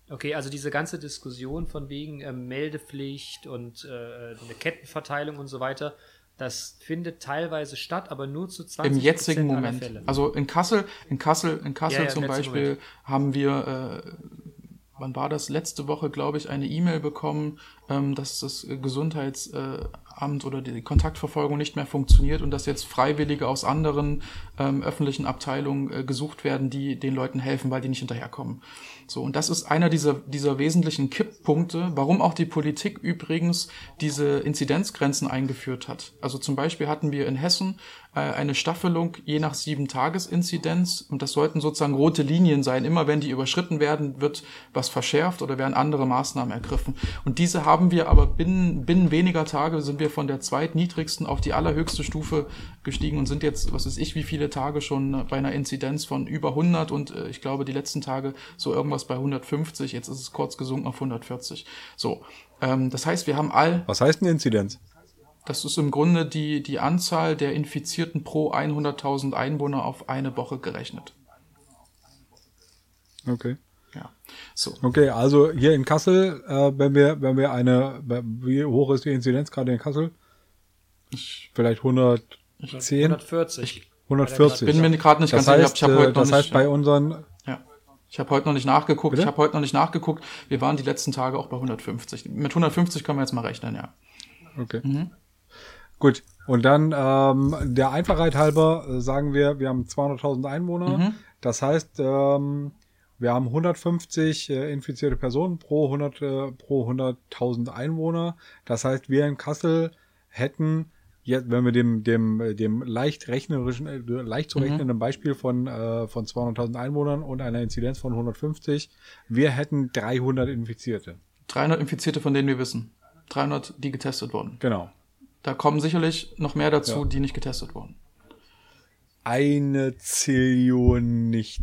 okay, also diese ganze Diskussion von wegen ähm, Meldepflicht und äh, eine Kettenverteilung und so weiter, das findet teilweise statt, aber nur zu 20 Im jetzigen Moment. Also in Kassel, in Kassel, in Kassel Ja, ja, zum Beispiel Moment. haben wir, äh, wann war das? Letzte Woche, glaube ich, eine E-Mail bekommen, ähm, dass das äh, Gesundheitsamt oder die Kontaktverfolgung nicht mehr funktioniert und dass jetzt Freiwillige aus anderen ähm, öffentlichen Abteilungen äh, gesucht werden, die den Leuten helfen, weil die nicht hinterherkommen. So, und das ist einer dieser, dieser wesentlichen Kipppunkte, warum auch die Politik übrigens diese Inzidenzgrenzen eingeführt hat. Also zum Beispiel hatten wir in Hessen äh, eine Staffelung je nach sieben Tages-Inzidenz und das sollten sozusagen rote Linien sein. Immer wenn die überschritten werden, wird was verschärft oder werden andere Maßnahmen ergriffen. Und diese haben wir aber binnen, binnen weniger Tage sind wir von der zweitniedrigsten auf die allerhöchste Stufe gestiegen und sind jetzt, was weiß ich, wie viele Tage schon bei einer Inzidenz von über 100 und äh, ich glaube die letzten Tage so irgendwas bei 150. Jetzt ist es kurz gesunken auf 140. So, ähm, das heißt, wir haben all Was heißt eine Inzidenz? das ist im Grunde die, die Anzahl der Infizierten pro 100.000 Einwohner auf eine Woche gerechnet. Okay. Ja. So. Okay, also hier in Kassel, äh, wenn wir, wenn wir eine, wie hoch ist die Inzidenz gerade in Kassel? Vielleicht 110? 140. 140. Bin mir gerade nicht das ganz sicher. heißt, Ich habe heute äh, noch das nicht. heißt bei unseren, Ja. Ich habe heute noch nicht nachgeguckt. Bitte? Ich habe heute noch nicht nachgeguckt. Wir waren die letzten Tage auch bei 150. Mit 150 können wir jetzt mal rechnen, ja. okay. Gut. Und dann ähm, der Einfachheit halber äh, sagen wir, wir haben 200.000 Einwohner. Das heißt, ähm, wir haben 150 äh, infizierte Personen pro 100 äh, pro 100.000 Einwohner. Das heißt, wir in Kassel hätten jetzt, wenn wir dem dem äh, dem leicht rechnerischen äh, leicht zu rechnenden Beispiel von äh, von 200.000 Einwohnern und einer Inzidenz von 150, wir hätten 300 Infizierte. 300 Infizierte, von denen wir wissen. 300, die getestet wurden. Genau. Da kommen sicherlich noch mehr dazu, Ja. die nicht getestet wurden. Eine Zillion nicht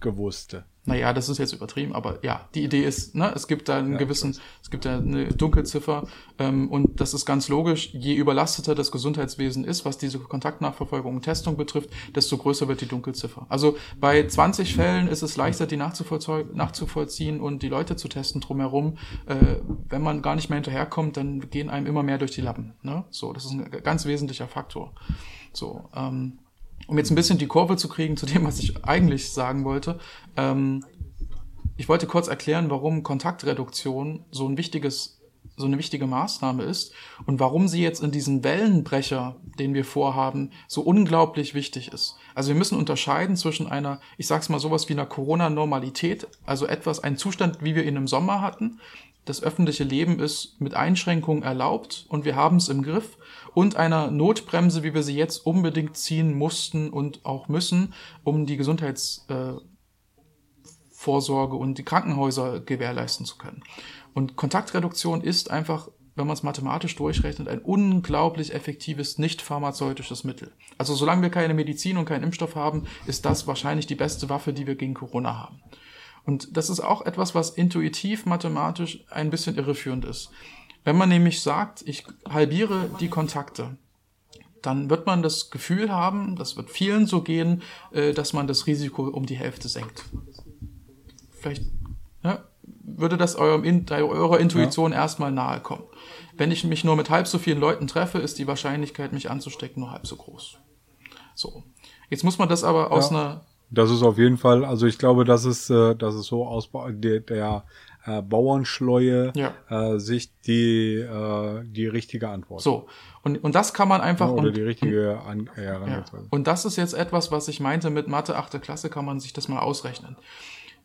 gewusste. Naja, das ist jetzt übertrieben, aber ja, die Idee ist, ne, es gibt da einen gewissen, es gibt da eine Dunkelziffer ähm, und das ist ganz logisch, je überlasteter das Gesundheitswesen ist, was diese Kontaktnachverfolgung und Testung betrifft, desto größer wird die Dunkelziffer. Also bei 20 Fällen ist es leichter, die nachzuvollziehen und die Leute zu testen drumherum. Äh, wenn man gar nicht mehr hinterherkommt, dann gehen einem immer mehr durch die Lappen. Ne? So, das ist ein ganz wesentlicher Faktor. So, ähm, um jetzt ein bisschen die Kurve zu kriegen zu dem, was ich eigentlich sagen wollte. Ähm, ich wollte kurz erklären, warum Kontaktreduktion so ein wichtiges, so eine wichtige Maßnahme ist und warum sie jetzt in diesem Wellenbrecher, den wir vorhaben, so unglaublich wichtig ist. Also wir müssen unterscheiden zwischen einer, ich sag's mal sowas wie einer Corona-Normalität, also etwas, ein Zustand, wie wir ihn im Sommer hatten. Das öffentliche Leben ist mit Einschränkungen erlaubt und wir haben es im Griff und einer Notbremse, wie wir sie jetzt unbedingt ziehen mussten und auch müssen, um die Gesundheits, äh, Vorsorge und die Krankenhäuser gewährleisten zu können. Und Kontaktreduktion ist einfach, wenn man es mathematisch durchrechnet, ein unglaublich effektives nicht pharmazeutisches Mittel. Also solange wir keine Medizin und keinen Impfstoff haben, ist das wahrscheinlich die beste Waffe, die wir gegen Corona haben. Und das ist auch etwas, was intuitiv mathematisch ein bisschen irreführend ist. Wenn man nämlich sagt, ich halbiere die Kontakte, dann wird man das Gefühl haben, das wird vielen so gehen, äh, dass man das Risiko um die Hälfte senkt. Vielleicht ja, würde das eurem, eurer Intuition erstmal nahe kommen. Wenn ich mich nur mit halb so vielen Leuten treffe, ist die Wahrscheinlichkeit, mich anzustecken, nur halb so groß. So. Jetzt muss man das aber aus Ja. einer Das ist auf jeden Fall, also ich glaube, das ist, äh, das ist so aus der, der äh, Bauernschleue Ja. äh, Sicht die, äh, die richtige Antwort. So. Und, und das kann man einfach. Oder und, die richtige An äh, Ja. Und das ist jetzt etwas, was ich meinte mit Mathe 8. Klasse, kann man sich das mal ausrechnen.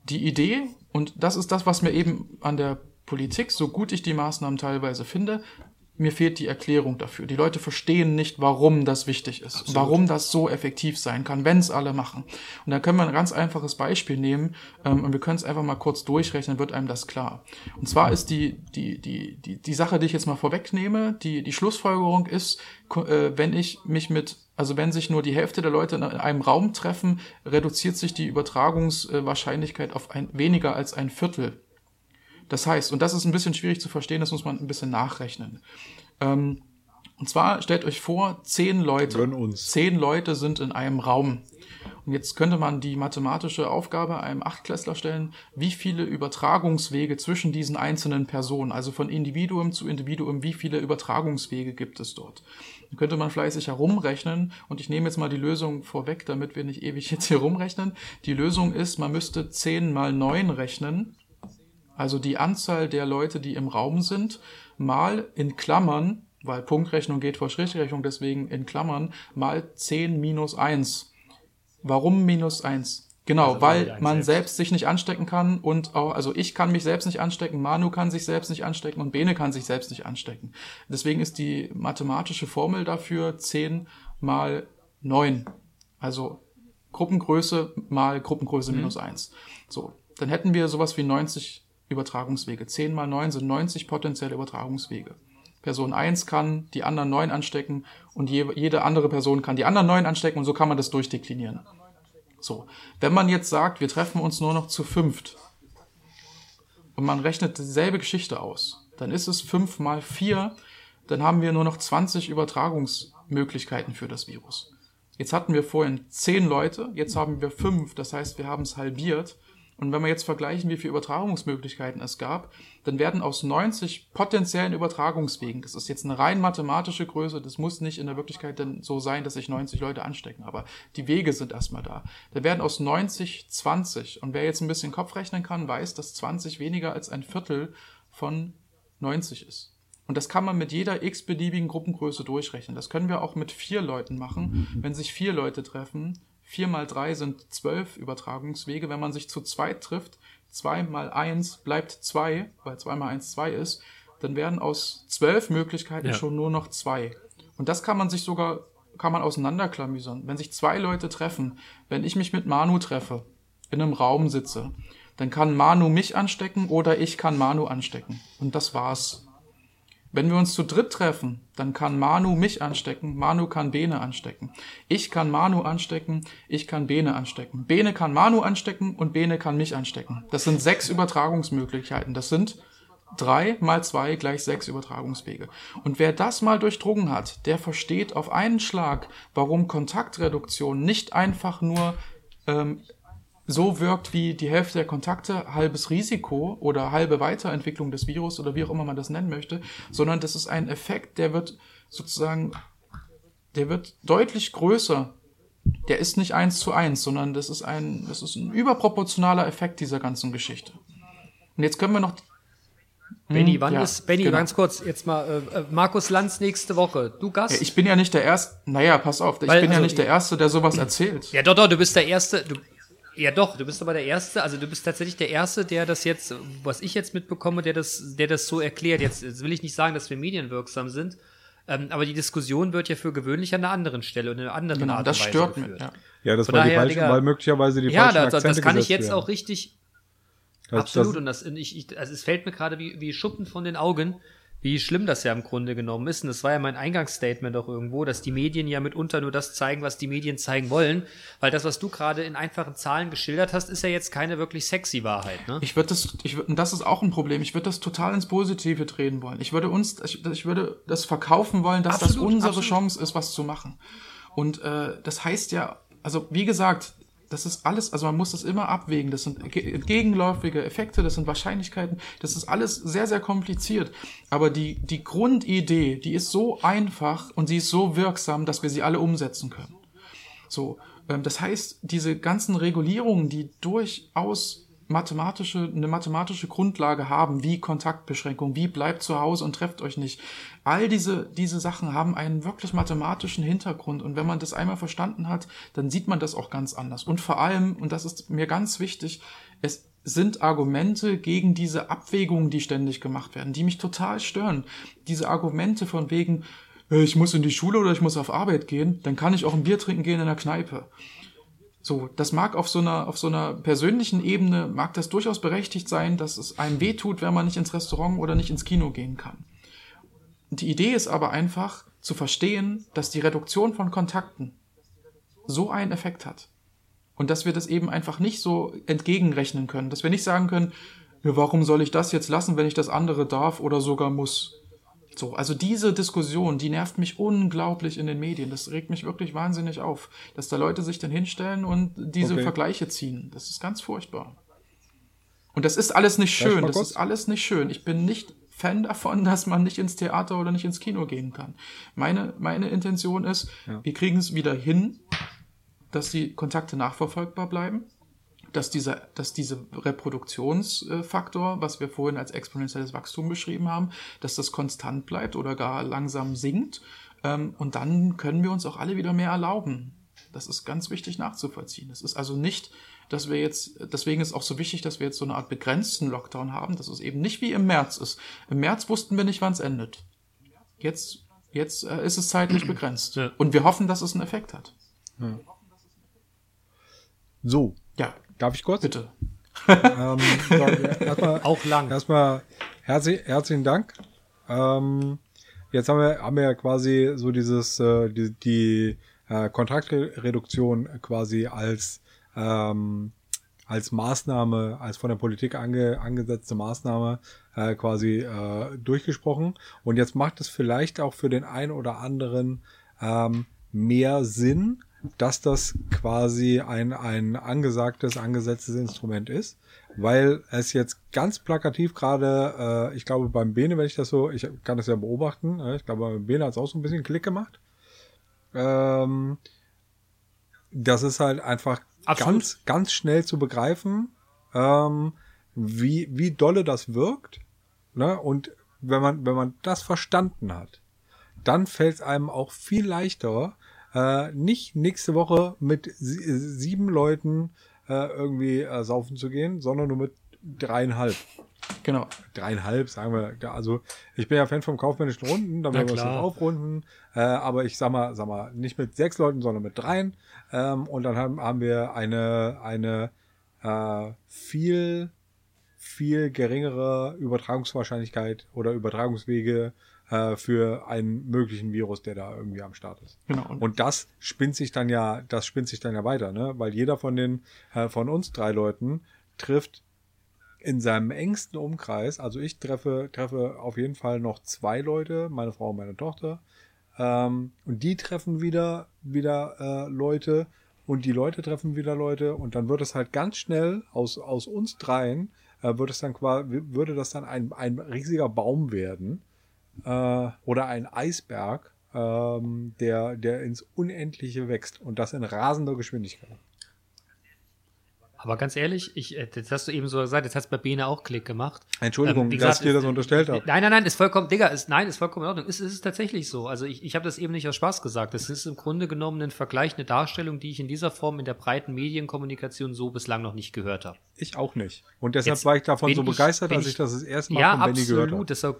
Die Idee, und das ist das, was mir eben an der Politik, so gut ich die Maßnahmen teilweise finde, mir fehlt die Erklärung dafür. Die Leute verstehen nicht, warum das wichtig ist, warum das so effektiv sein kann, wenn es alle machen. Und da können wir ein ganz einfaches Beispiel nehmen ähm, und wir können es einfach mal kurz durchrechnen, wird einem das klar. Und zwar ist die, die, die, die, die Sache, die ich jetzt mal vorwegnehme, die, die Schlussfolgerung ist, äh, wenn ich mich mit, also wenn sich nur die Hälfte der Leute in einem Raum treffen, reduziert sich die Übertragungswahrscheinlichkeit auf ein, weniger als ein Viertel. Das heißt, und das ist ein bisschen schwierig zu verstehen, das muss man ein bisschen nachrechnen. Ähm, und zwar stellt euch vor, zehn Leute, zehn Leute sind in einem Raum. Und jetzt könnte man die mathematische Aufgabe einem Achtklässler stellen, wie viele Übertragungswege zwischen diesen einzelnen Personen, also von Individuum zu Individuum, wie viele Übertragungswege gibt es dort. Dann könnte man fleißig herumrechnen und ich nehme jetzt mal die Lösung vorweg, damit wir nicht ewig jetzt hier rumrechnen. Die Lösung ist, man müsste 10 mal 9 rechnen, also die Anzahl der Leute, die im Raum sind, mal in Klammern, weil Punktrechnung geht vor Strichrechnung, deswegen in Klammern, mal 10 minus 1. Warum minus 1? Genau, Also weil man selbst. selbst sich nicht anstecken kann und auch, also ich kann mich selbst nicht anstecken, Manu kann sich selbst nicht anstecken und Bene kann sich selbst nicht anstecken. Deswegen ist die mathematische Formel dafür 10 mal 9. Also Gruppengröße mal Gruppengröße minus 1. So, dann hätten wir sowas wie 90 Übertragungswege. 10 mal 9 sind 90 potenzielle Übertragungswege. Person 1 kann die anderen 9 anstecken und je, jede andere Person kann die anderen 9 anstecken und so kann man das durchdeklinieren. So, wenn man jetzt sagt, wir treffen uns nur noch zu fünft und man rechnet dieselbe Geschichte aus, dann ist es 5 mal 4, dann haben wir nur noch 20 Übertragungsmöglichkeiten für das Virus. Jetzt hatten wir vorhin 10 Leute, jetzt haben wir 5, das heißt, wir haben es halbiert und wenn wir jetzt vergleichen, wie viele Übertragungsmöglichkeiten es gab, dann werden aus 90 potenziellen Übertragungswegen, das ist jetzt eine rein mathematische Größe, das muss nicht in der Wirklichkeit dann so sein, dass sich 90 Leute anstecken, aber die Wege sind erstmal da. Da werden aus 90 20 und wer jetzt ein bisschen Kopf rechnen kann, weiß, dass 20 weniger als ein Viertel von 90 ist. Und das kann man mit jeder x-beliebigen Gruppengröße durchrechnen. Das können wir auch mit vier Leuten machen. Wenn sich vier Leute treffen, vier mal drei sind zwölf Übertragungswege. Wenn man sich zu zweit trifft, zwei mal eins bleibt zwei, weil zwei mal eins zwei ist, dann werden aus zwölf Möglichkeiten ja. schon nur noch zwei. Und das kann man sich sogar, kann man auseinanderklamüsern. Wenn sich zwei Leute treffen, wenn ich mich mit Manu treffe, in einem Raum sitze, dann kann Manu mich anstecken oder ich kann Manu anstecken. Und das war's. Wenn wir uns zu dritt treffen, dann kann Manu mich anstecken, Manu kann Bene anstecken. Ich kann Manu anstecken, ich kann Bene anstecken. Bene kann Manu anstecken und Bene kann mich anstecken. Das sind sechs Übertragungsmöglichkeiten. Das sind drei mal zwei gleich sechs Übertragungswege. Und wer das mal durchdrungen hat, der versteht auf einen Schlag, warum Kontaktreduktion nicht einfach nur ähm, so wirkt wie die Hälfte der Kontakte, halbes Risiko oder halbe Weiterentwicklung des Virus oder wie auch immer man das nennen möchte, sondern das ist ein Effekt, der wird sozusagen, der wird deutlich größer. Der ist nicht eins zu eins, sondern das ist ein, das ist ein überproportionaler Effekt dieser ganzen Geschichte. Und jetzt können wir noch Benny, hm, wann ja, ist, Benny, genau. ganz kurz, jetzt mal, äh, äh, Markus Lanz nächste Woche. Du Gast? Ja, ich bin ja nicht der Erste, naja, pass auf, ich Weil, bin also, ja nicht der Erste, der sowas erzählt. Ja, doch, doch, du bist der Erste, du, ja, doch, du bist aber der Erste, also du bist tatsächlich der Erste, der das jetzt, was ich jetzt mitbekomme, der das, der das so erklärt. Jetzt, jetzt will ich nicht sagen, dass wir medienwirksam sind, ähm, aber die Diskussion wird ja für gewöhnlich an einer anderen Stelle und in einer anderen genau, Art das Weise stört geführt. Mich, ja. ja, das Von war daher, die falsche, Digga, weil möglicherweise die ja, falschen Ja, das, das kann ich jetzt werden. auch richtig, das, absolut, das, und das, ich, ich, also es fällt mir gerade wie, wie Schuppen von den Augen, wie schlimm das ja im Grunde genommen ist. Und das war ja mein Eingangsstatement auch irgendwo, dass die Medien ja mitunter nur das zeigen, was die Medien zeigen wollen. Weil das, was du gerade in einfachen Zahlen geschildert hast, ist ja jetzt keine wirklich sexy Wahrheit. Ne? Ich würde das, ich würd, und das ist auch ein Problem. Ich würde das total ins Positive drehen wollen. Ich würde uns, ich, ich würde das verkaufen wollen, dass absolut, das unsere absolut. Chance ist, was zu machen. Und äh, das heißt ja, also wie gesagt, das ist alles, also man muss das immer abwägen. Das sind gegenläufige Effekte, das sind Wahrscheinlichkeiten, das ist alles sehr, sehr kompliziert. Aber die, die Grundidee, die ist so einfach und sie ist so wirksam, dass wir sie alle umsetzen können. So, ähm, das heißt, diese ganzen Regulierungen, die durchaus mathematische, eine mathematische Grundlage haben, wie Kontaktbeschränkung, wie bleibt zu Hause und trefft euch nicht. All diese, diese Sachen haben einen wirklich mathematischen Hintergrund und wenn man das einmal verstanden hat, dann sieht man das auch ganz anders. Und vor allem, und das ist mir ganz wichtig, es sind Argumente gegen diese Abwägungen, die ständig gemacht werden, die mich total stören. Diese Argumente von wegen, äh, ich muss in die Schule oder ich muss auf Arbeit gehen, dann kann ich auch ein Bier trinken gehen in der Kneipe. So, das mag auf so einer, auf so einer persönlichen Ebene, mag das durchaus berechtigt sein, dass es einem wehtut, wenn man nicht ins Restaurant oder nicht ins Kino gehen kann. Die Idee ist aber einfach zu verstehen, dass die Reduktion von Kontakten so einen Effekt hat. Und dass wir das eben einfach nicht so entgegenrechnen können. Dass wir nicht sagen können, ja, warum soll ich das jetzt lassen, wenn ich das andere darf oder sogar muss? So, also diese Diskussion, die nervt mich unglaublich in den Medien. Das regt mich wirklich wahnsinnig auf, dass da Leute sich dann hinstellen und diese okay. Vergleiche ziehen. Das ist ganz furchtbar. Und das ist alles nicht schön. Das ist alles nicht schön. Ich bin nicht Fan davon, dass man nicht ins Theater oder nicht ins Kino gehen kann. Meine, meine Intention ist, ja. wir kriegen es wieder hin, dass die Kontakte nachverfolgbar bleiben dass dieser, dass diese Reproduktionsfaktor, was wir vorhin als exponentielles Wachstum beschrieben haben, dass das konstant bleibt oder gar langsam sinkt. Ähm, und dann können wir uns auch alle wieder mehr erlauben. Das ist ganz wichtig nachzuvollziehen. Es ist also nicht, dass wir jetzt, deswegen ist auch so wichtig, dass wir jetzt so eine Art begrenzten Lockdown haben, dass es eben nicht wie im März ist. Im März wussten wir nicht, wann es endet. Jetzt, jetzt äh, ist es zeitlich begrenzt. Ja. Und wir hoffen, dass es einen Effekt hat. Ja. So. Ja. Darf ich kurz? Bitte. ähm, erstmal, Auch lang. Erstmal herzlich, herzlichen Dank. Ähm, jetzt haben wir, haben wir ja quasi so dieses, äh, die, die äh, Kontaktreduktion quasi als, ähm, als Maßnahme, als von der Politik ange, angesetzte Maßnahme äh, quasi äh, durchgesprochen. Und jetzt macht es vielleicht auch für den einen oder anderen ähm, mehr Sinn, dass das quasi ein, ein angesagtes, angesetztes Instrument ist, weil es jetzt ganz plakativ gerade, äh, ich glaube beim Bene, wenn ich das so, ich kann das ja beobachten, äh, ich glaube beim Bene hat es auch so ein bisschen Klick gemacht. Ähm, das ist halt einfach Absolut. ganz, ganz schnell zu begreifen, ähm, wie, wie dolle das wirkt. Ne? Und wenn man, wenn man das verstanden hat, dann fällt es einem auch viel leichter, äh, nicht nächste Woche mit sie sieben Leuten äh, irgendwie äh, saufen zu gehen, sondern nur mit dreieinhalb. Genau. Dreieinhalb, sagen wir. Also ich bin ja Fan vom kaufmännischen Runden, da werden wir es aufrunden. Äh, aber ich sag mal, sag mal, nicht mit sechs Leuten, sondern mit dreien. Ähm, und dann haben, haben wir eine, eine äh, viel, viel geringere Übertragungswahrscheinlichkeit oder Übertragungswege äh, für einen möglichen Virus, der da irgendwie am Start ist. Genau. Und, das spinnt sich dann ja, das spinnt sich dann ja weiter, ne? Weil jeder von den, äh, von uns drei Leuten trifft in seinem engsten Umkreis, also ich treffe, treffe auf jeden Fall noch zwei Leute, meine Frau und meine Tochter, ähm, und die treffen wieder, wieder äh, Leute und die Leute treffen wieder Leute und dann wird es halt ganz schnell aus, aus uns dreien, äh, wird es dann quasi, würde das dann ein, ein riesiger Baum werden, äh, oder ein Eisberg, ähm, der, der ins Unendliche wächst und das in rasender Geschwindigkeit. Aber ganz ehrlich, ich, äh, das hast du eben so gesagt, jetzt hast du bei Bene auch Klick gemacht. Entschuldigung, Ähm, wie dass gesagt, ich dir das ist- unterstellt habe. Nein, nein, nein, ist vollkommen, Digga, ist, nein, ist vollkommen in Ordnung. Ist, ist es tatsächlich so. Also ich, ich habe das eben nicht aus Spaß gesagt. Das ist im Grunde genommen ein Vergleich, eine Darstellung, die ich in dieser Form in der breiten Medienkommunikation so bislang noch nicht gehört habe. Ich auch nicht. Und deshalb Jetzt war ich davon so ich- begeistert, bin als ich, ich- das das erste Mal Ja, von Benny gehört habe. absolut.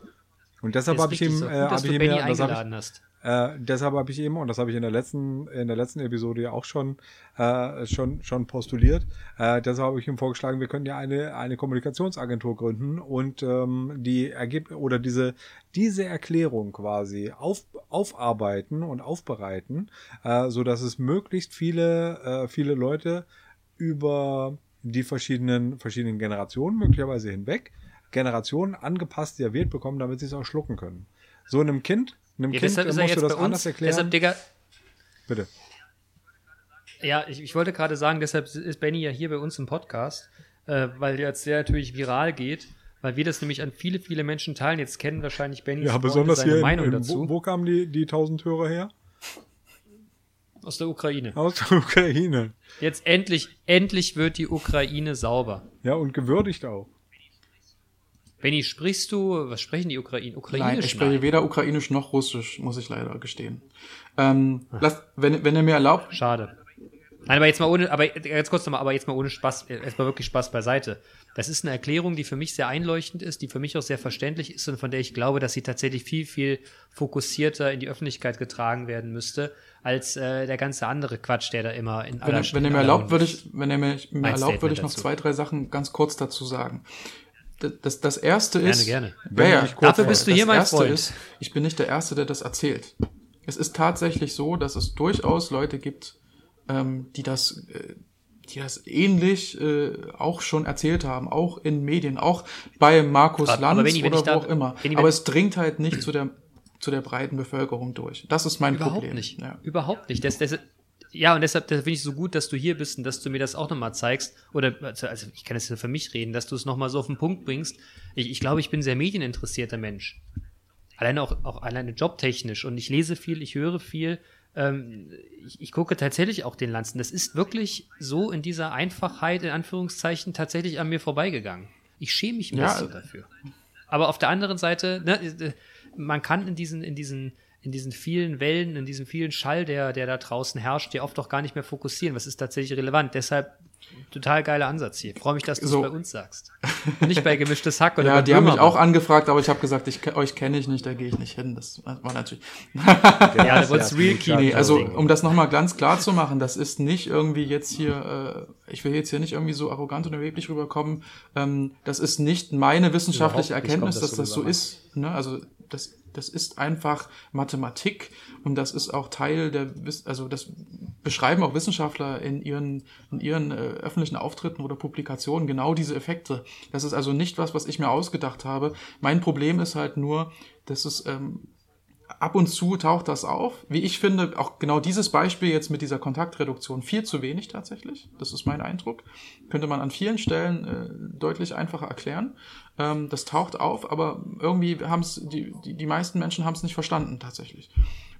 Und deshalb habe ich ihm, so. äh, habe ich ihm ja, habe ich, eingeladen hast. Äh, deshalb habe ich eben, und das habe ich in der letzten, in der letzten Episode ja auch schon, äh, schon, schon postuliert, äh, deshalb habe ich ihm vorgeschlagen, wir könnten ja eine, eine Kommunikationsagentur gründen und ähm, die Ergebnisse oder diese, diese Erklärung quasi auf, aufarbeiten und aufbereiten, äh, so dass es möglichst viele, äh, viele Leute über die verschiedenen, verschiedenen Generationen möglicherweise hinweg Generationen angepasst serviert bekommen, damit sie es auch schlucken können. So einem Kind, einem Ja, Kind deshalb ist er musst du jetzt das bei anders uns. erklären. Deshalb, Digga, Bitte. Ja, ich, ich wollte gerade sagen, deshalb ist Benny ja hier bei uns im Podcast, äh, weil jetzt der natürlich viral geht, weil wir das nämlich an viele, viele Menschen teilen. Jetzt kennen wahrscheinlich Bennys Ja, besonders seine hier. In, Meinung in, dazu wo, wo kamen die, die 1000 Hörer her? aus der Ukraine. Aus der Ukraine. Jetzt endlich, endlich wird die Ukraine sauber. Ja, und gewürdigt auch. Benny, sprichst du, was sprechen die Ukraine? nein, Ukrainisch? ich spreche weder Ukrainisch noch Russisch, muss ich leider gestehen. Ähm, lasst, wenn, wenn ihr mir erlaubt, Schade. Nein, aber jetzt mal ohne, aber ganz kurz nochmal, aber jetzt mal ohne Spaß, erstmal wirklich Spaß beiseite. Das ist eine Erklärung, die für mich sehr einleuchtend ist, die für mich auch sehr verständlich ist und von der ich glaube, dass sie tatsächlich viel, viel fokussierter in die Öffentlichkeit getragen werden müsste, als äh, der ganze andere Quatsch, der da immer in wenn, aller ihr- wenn ihr mir erlaubt, würde ich, wenn ihr mir, mir erlaubt, würde ich noch dazu. zwei, drei Sachen ganz kurz dazu sagen. Das, das, erste Gerne, ist, gerne. Kurz Dafür bist du hier, das mein erste Freund. Ist, ich bin nicht der Erste, der das erzählt. Es ist tatsächlich so, dass es durchaus Leute gibt, ähm, die das, äh, die das ähnlich äh, auch schon erzählt haben, auch in Medien, auch bei Markus Aber- Lanz aber wenn oder ich da- wo auch immer. Aber es dringt halt nicht zu der zu der breiten Bevölkerung durch. Das ist mein Überhaupt Problem. nicht. Ja. Überhaupt nicht. Das, das, ja, und deshalb deshalb finde ich es so gut, dass du hier bist und dass du mir das auch nochmal zeigst. Oder, also also ich kann jetzt nur für mich reden, dass du es nochmal so auf den Punkt bringst. Ich, ich glaube, ich bin ein sehr medieninteressierter Mensch. Alleine auch, auch alleine jobtechnisch. Und ich lese viel, ich höre viel. Ähm, ich, ich gucke tatsächlich auch den Lanzen. Das ist wirklich so in dieser Einfachheit, in Anführungszeichen, tatsächlich an mir vorbeigegangen. Ich schäme mich ein Ja. bisschen dafür. Aber auf der anderen Seite, ne, äh, man kann in diesen, in diesen, in diesen vielen Wellen, in diesem vielen Schall, der, der da draußen herrscht, ja oft auch gar nicht mehr fokussieren. Was ist tatsächlich relevant? Deshalb total geiler Ansatz hier. Freue mich, dass du es So. bei uns sagst. Nicht bei gemischtes Hack oder Ja, bei die haben mich auch angefragt, aber ich habe gesagt, ich, euch kenne ich nicht, da gehe ich nicht hin. Das war natürlich. Ja, da wird's real key. Nee, also um das nochmal ganz klar zu machen, das ist nicht irgendwie jetzt hier, äh, ich will jetzt hier nicht irgendwie so arrogant und überheblich rüberkommen. Ähm, das ist nicht meine wissenschaftliche Erkenntnis, dass das so ist. Ne? Also das, das ist einfach Mathematik und das ist auch Teil der, also das beschreiben auch Wissenschaftler in ihren, in ihren äh, öffentlichen Auftritten oder Publikationen genau diese Effekte. Das ist also nicht was, was ich mir ausgedacht habe. Mein Problem ist halt nur, dass es ähm, ab und zu taucht das auf. Wie ich finde, auch genau dieses Beispiel jetzt mit dieser Kontaktreduktion viel zu wenig tatsächlich. Das ist mein Eindruck. Könnte man an vielen Stellen äh, deutlich einfacher erklären. Ähm, das taucht auf, aber irgendwie haben es die, die, die meisten Menschen haben es nicht verstanden tatsächlich.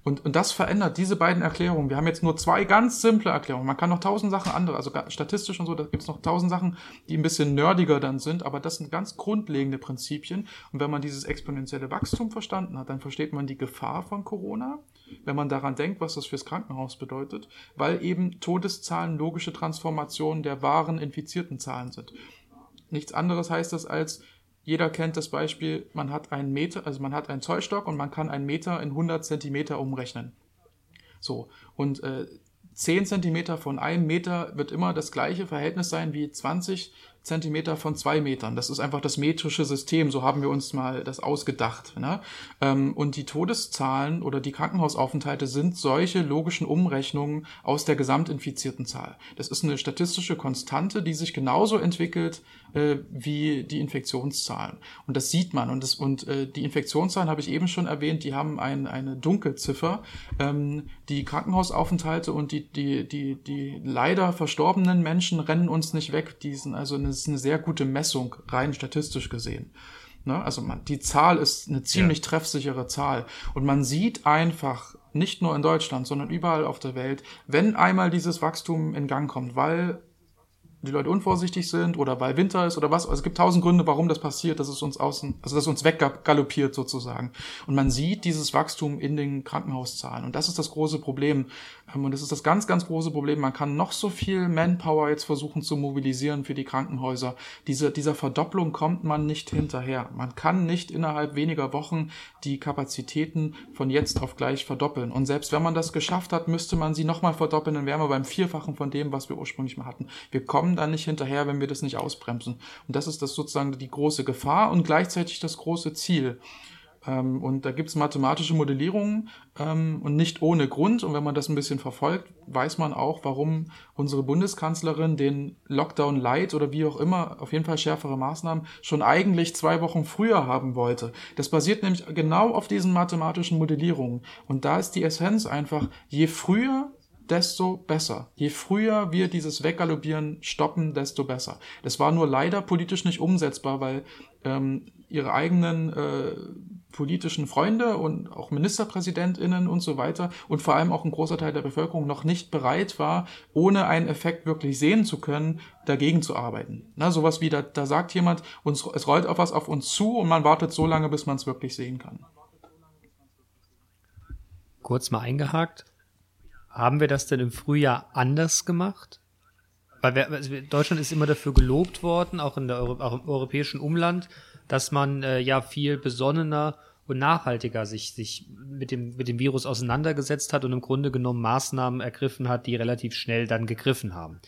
Und, und das verändert diese beiden Erklärungen. Wir haben jetzt nur zwei ganz simple Erklärungen. Man kann noch tausend Sachen andere, also statistisch und so, da gibt es noch tausend Sachen, die ein bisschen nerdiger dann sind, aber das sind ganz grundlegende Prinzipien. Und wenn man dieses exponentielle Wachstum verstanden hat, dann versteht man die Gefahr von Corona, wenn man daran denkt, was das fürs Krankenhaus bedeutet, weil eben Todeszahlen logische Transformationen der wahren infizierten Zahlen sind. Nichts anderes heißt das als, jeder kennt das Beispiel, man hat einen Meter, also man hat einen Zollstock und man kann einen Meter in 100 Zentimeter umrechnen. So, und äh, 10 Zentimeter von einem Meter wird immer das gleiche Verhältnis sein wie 20 Zentimeter von zwei Metern. Das ist einfach das metrische System, so haben wir uns mal das ausgedacht. Ne? Ähm, und die Todeszahlen oder die Krankenhausaufenthalte sind solche logischen Umrechnungen aus der gesamtinfizierten Zahl. Das ist eine statistische Konstante, die sich genauso entwickelt äh, wie die Infektionszahlen. Und das sieht man. Und, das, und äh, die Infektionszahlen habe ich eben schon erwähnt, die haben ein, eine Dunkelziffer. Ähm, die Krankenhausaufenthalte und die, die, die, die leider verstorbenen Menschen rennen uns nicht weg. Die sind also eine, ist eine sehr gute Messung, rein statistisch gesehen. Ne? Also man, die Zahl ist eine ziemlich ja. treffsichere Zahl. Und man sieht einfach, nicht nur in Deutschland, sondern überall auf der Welt, wenn einmal dieses Wachstum in Gang kommt, weil die Leute unvorsichtig sind oder weil Winter ist oder was. Also es gibt tausend Gründe, warum das passiert, dass es uns außen, also dass es uns weggaloppiert sozusagen. Und man sieht dieses Wachstum in den Krankenhauszahlen. Und das ist das große Problem. Ähm, und das ist das ganz, ganz große Problem. Man kann noch so viel Manpower jetzt versuchen zu mobilisieren für die Krankenhäuser. Diese, dieser Verdopplung kommt man nicht hinterher. Man kann nicht innerhalb weniger Wochen die Kapazitäten von jetzt auf gleich verdoppeln. Und selbst wenn man das geschafft hat, müsste man sie nochmal verdoppeln, dann wären wir beim Vierfachen von dem, was wir ursprünglich mal hatten. Wir kommen dann nicht hinterher, wenn wir das nicht ausbremsen. Und das ist das sozusagen die große Gefahr und gleichzeitig das große Ziel. Ähm, und da gibt es mathematische Modellierungen ähm, und nicht ohne Grund. Und wenn man das ein bisschen verfolgt, weiß man auch, warum unsere Bundeskanzlerin den Lockdown Light oder wie auch immer, auf jeden Fall schärfere Maßnahmen, schon eigentlich zwei Wochen früher haben wollte. Das basiert nämlich genau auf diesen mathematischen Modellierungen. Und da ist die Essenz einfach, je früher desto besser. Je früher wir dieses Weggaloppieren stoppen, desto besser. Das war nur leider politisch nicht umsetzbar, weil ähm, ihre eigenen äh, politischen Freunde und auch Ministerpräsidentinnen und so weiter und vor allem auch ein großer Teil der Bevölkerung noch nicht bereit war, ohne einen Effekt wirklich sehen zu können, dagegen zu arbeiten. Na, sowas wie, da, da sagt jemand, uns, es rollt auf was auf uns zu und man wartet so lange, bis man es wirklich sehen kann. Kurz mal eingehakt. Haben wir das denn im Frühjahr anders gemacht? Weil wir, also Deutschland ist immer dafür gelobt worden, auch, in der Euro, auch im europäischen Umland, dass man äh, ja viel besonnener und nachhaltiger sich, sich mit, dem, mit dem Virus auseinandergesetzt hat und im Grunde genommen Maßnahmen ergriffen hat, die relativ schnell dann gegriffen haben.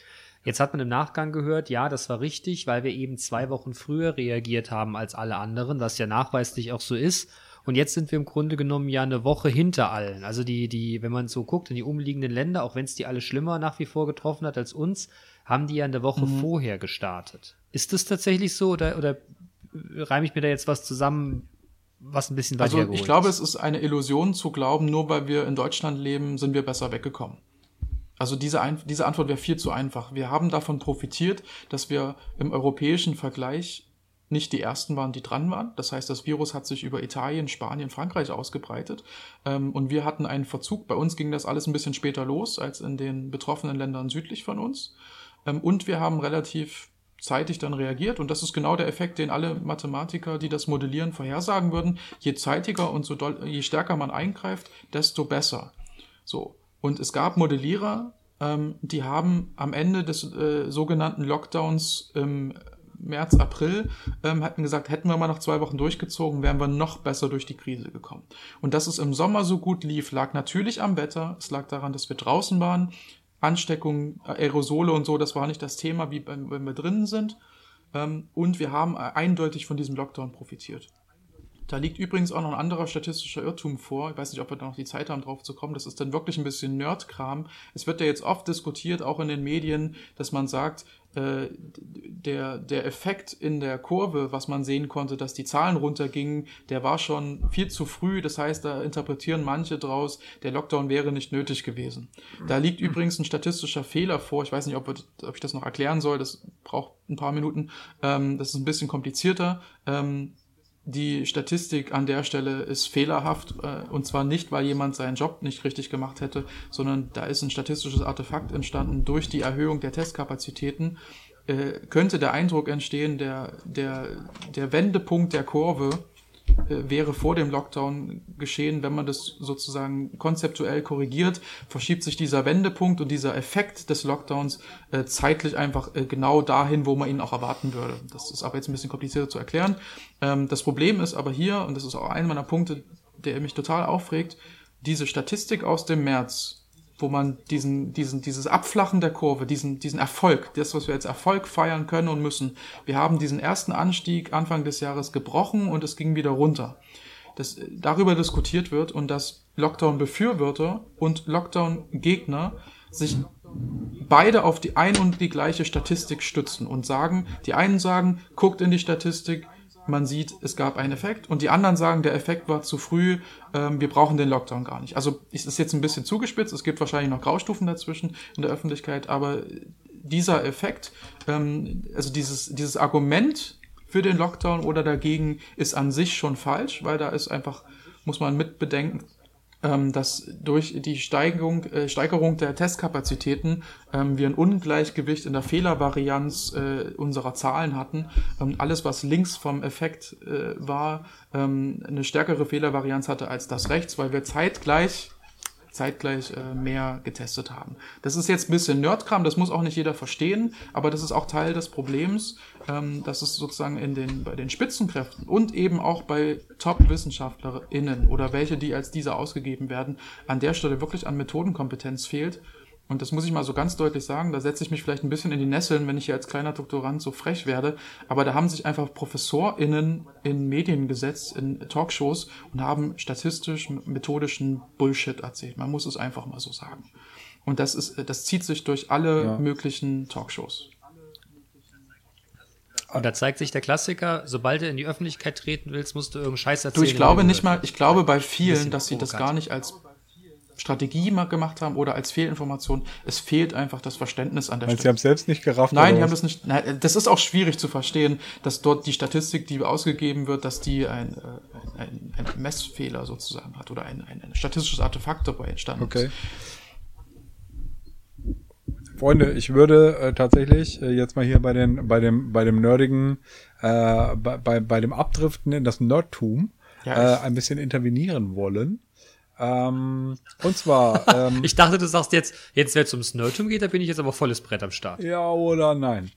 Jetzt hat man im Nachgang gehört, ja, das war richtig, weil wir eben zwei Wochen früher reagiert haben als alle anderen, was ja nachweislich auch so ist. Und jetzt sind wir im Grunde genommen ja eine Woche hinter allen. Also die, die, wenn man so guckt in die umliegenden Länder, auch wenn es die alle schlimmer nach wie vor getroffen hat als uns, haben die ja eine Woche mhm. vorher gestartet. Ist das tatsächlich so oder, oder reime ich mir da jetzt was zusammen, was ein bisschen weiter Also ich glaube, ist. es ist eine Illusion zu glauben, nur weil wir in Deutschland leben, sind wir besser weggekommen. Also diese, Ein diese Antwort wäre viel zu einfach. Wir haben davon profitiert, dass wir im europäischen Vergleich nicht die ersten waren, die dran waren. Das heißt, das Virus hat sich über Italien, Spanien, Frankreich ausgebreitet. Ähm, und wir hatten einen Verzug. Bei uns ging das alles ein bisschen später los als in den betroffenen Ländern südlich von uns. Ähm, und wir haben relativ zeitig dann reagiert. Und das ist genau der Effekt, den alle Mathematiker, die das modellieren, vorhersagen würden. Je zeitiger und so doll, je stärker man eingreift, desto besser. So. Und es gab Modellierer, ähm, die haben am Ende des äh, sogenannten Lockdowns im März, April, ähm, hatten gesagt, hätten wir mal noch zwei Wochen durchgezogen, wären wir noch besser durch die Krise gekommen. Und dass es im Sommer so gut lief, lag natürlich am Wetter. Es lag daran, dass wir draußen waren. Ansteckung, äh, Aerosole und so, das war nicht das Thema, wie wenn wir drinnen sind. Ähm, und wir haben äh, eindeutig von diesem Lockdown profitiert. Da liegt übrigens auch noch ein anderer statistischer Irrtum vor. Ich weiß nicht, ob wir da noch die Zeit haben, drauf zu kommen. Das ist dann wirklich ein bisschen Nerdkram. Es wird ja jetzt oft diskutiert, auch in den Medien, dass man sagt, äh, der, der Effekt in der Kurve, was man sehen konnte, dass die Zahlen runtergingen, der war schon viel zu früh. Das heißt, da interpretieren manche draus, der Lockdown wäre nicht nötig gewesen. Da liegt übrigens ein statistischer Fehler vor. Ich weiß nicht, ob, ob ich das noch erklären soll. Das braucht ein paar Minuten. Ähm, das ist ein bisschen komplizierter. Ähm, die Statistik an der Stelle ist fehlerhaft äh, und zwar nicht, weil jemand seinen Job nicht richtig gemacht hätte, sondern da ist ein statistisches Artefakt entstanden durch die Erhöhung der Testkapazitäten. Äh, könnte der Eindruck entstehen, der, der, der Wendepunkt der Kurve wäre vor dem Lockdown geschehen, wenn man das sozusagen konzeptuell korrigiert, verschiebt sich dieser Wendepunkt und dieser Effekt des Lockdowns äh, zeitlich einfach äh, genau dahin, wo man ihn auch erwarten würde. Das ist aber jetzt ein bisschen komplizierter zu erklären. Ähm, das Problem ist aber hier, und das ist auch einer meiner Punkte, der mich total aufregt, diese Statistik aus dem März wo man diesen, diesen, dieses Abflachen der Kurve, diesen, diesen Erfolg, das, was wir als Erfolg feiern können und müssen. Wir haben diesen ersten Anstieg Anfang des Jahres gebrochen und es ging wieder runter. Dass darüber diskutiert wird und dass Lockdown-Befürworter und Lockdown-Gegner sich beide auf die ein und die gleiche Statistik stützen und sagen, die einen sagen, guckt in die Statistik, man sieht, es gab einen Effekt und die anderen sagen, der Effekt war zu früh, ähm, wir brauchen den Lockdown gar nicht. Also es ist jetzt ein bisschen zugespitzt, es gibt wahrscheinlich noch Graustufen dazwischen in der Öffentlichkeit, aber dieser Effekt, ähm, also dieses, dieses Argument für den Lockdown oder dagegen ist an sich schon falsch, weil da ist einfach, muss man mitbedenken, ähm, dass durch die Steigerung, äh, Steigerung der Testkapazitäten ähm, wir ein Ungleichgewicht in der Fehlervarianz äh, unserer Zahlen hatten. Ähm, alles, was links vom Effekt äh, war, ähm, eine stärkere Fehlervarianz hatte als das rechts, weil wir zeitgleich zeitgleich äh, mehr getestet haben. Das ist jetzt ein bisschen Nerdkram, das muss auch nicht jeder verstehen, aber das ist auch Teil des Problems, ähm, dass es sozusagen in den, bei den Spitzenkräften und eben auch bei Top-WissenschaftlerInnen oder welche, die als diese ausgegeben werden, an der Stelle wirklich an Methodenkompetenz fehlt und das muss ich mal so ganz deutlich sagen, da setze ich mich vielleicht ein bisschen in die Nesseln, wenn ich hier als kleiner Doktorand so frech werde, aber da haben sich einfach ProfessorInnen in Medien gesetzt, in Talkshows und haben statistisch, methodischen Bullshit erzählt. Man muss es einfach mal so sagen. Und das ist, das zieht sich durch alle ja. möglichen Talkshows. Und da zeigt sich der Klassiker, sobald du in die Öffentlichkeit treten willst, musst du irgendeinen Scheiß erzählen. Du, ich glaube nicht mal, ich glaube bei vielen, dass sie das gar nicht als Strategie gemacht haben oder als Fehlinformation. Es fehlt einfach das Verständnis an der Weil Stelle. Sie haben es selbst nicht gerafft. Nein, die haben das nicht. Nein, das ist auch schwierig zu verstehen, dass dort die Statistik, die ausgegeben wird, dass die ein, äh, ein, ein Messfehler sozusagen hat oder ein, ein, ein statistisches Artefakt dabei entstanden okay. ist. Freunde, ich würde äh, tatsächlich äh, jetzt mal hier bei den, bei dem, bei dem nerdigen, äh, bei, bei, bei dem Abdriften in das Nerdtum ja, äh, ein bisschen intervenieren wollen. Ähm, und zwar. Ähm, ich dachte, du sagst jetzt, jetzt wenn es ums Nerdtum geht, da bin ich jetzt aber volles Brett am Start. Ja oder nein.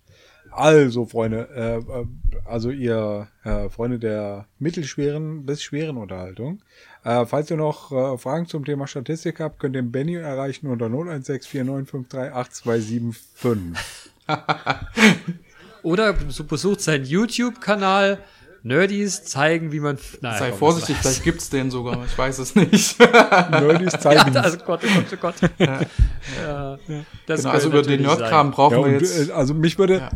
Also, Freunde, äh, äh, also ihr äh, Freunde der mittelschweren bis schweren Unterhaltung. Äh, falls ihr noch äh, Fragen zum Thema Statistik habt, könnt ihr Benny erreichen unter 0164953825. Oder besucht seinen YouTube-Kanal Nerdies zeigen, wie man. Nein, Sei komm, vorsichtig, vielleicht gibt's den sogar, ich weiß es nicht. Nerdies zeigen. Ja, also Gott, oh Gott, oh Gott. Ja. ja, das genau, also über den Nerdkram brauchen ja, wir jetzt. Äh, also mich würde. Ja.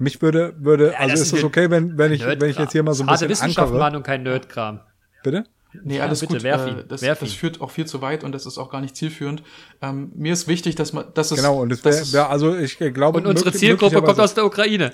Mich würde, würde, also ist es okay, wenn, wenn ich, wenn ich jetzt hier mal so ein bisschen Wissenschaft ankere? und kein Nerdkram. Bitte? Nee, alles bitte, gut. Äh, das, das führt auch viel zu weit und das ist auch gar nicht zielführend. Ähm, mir ist wichtig, dass man, dass es genau und es wäre, wär, also ich glaube und unsere Zielgruppe kommt aus der Ukraine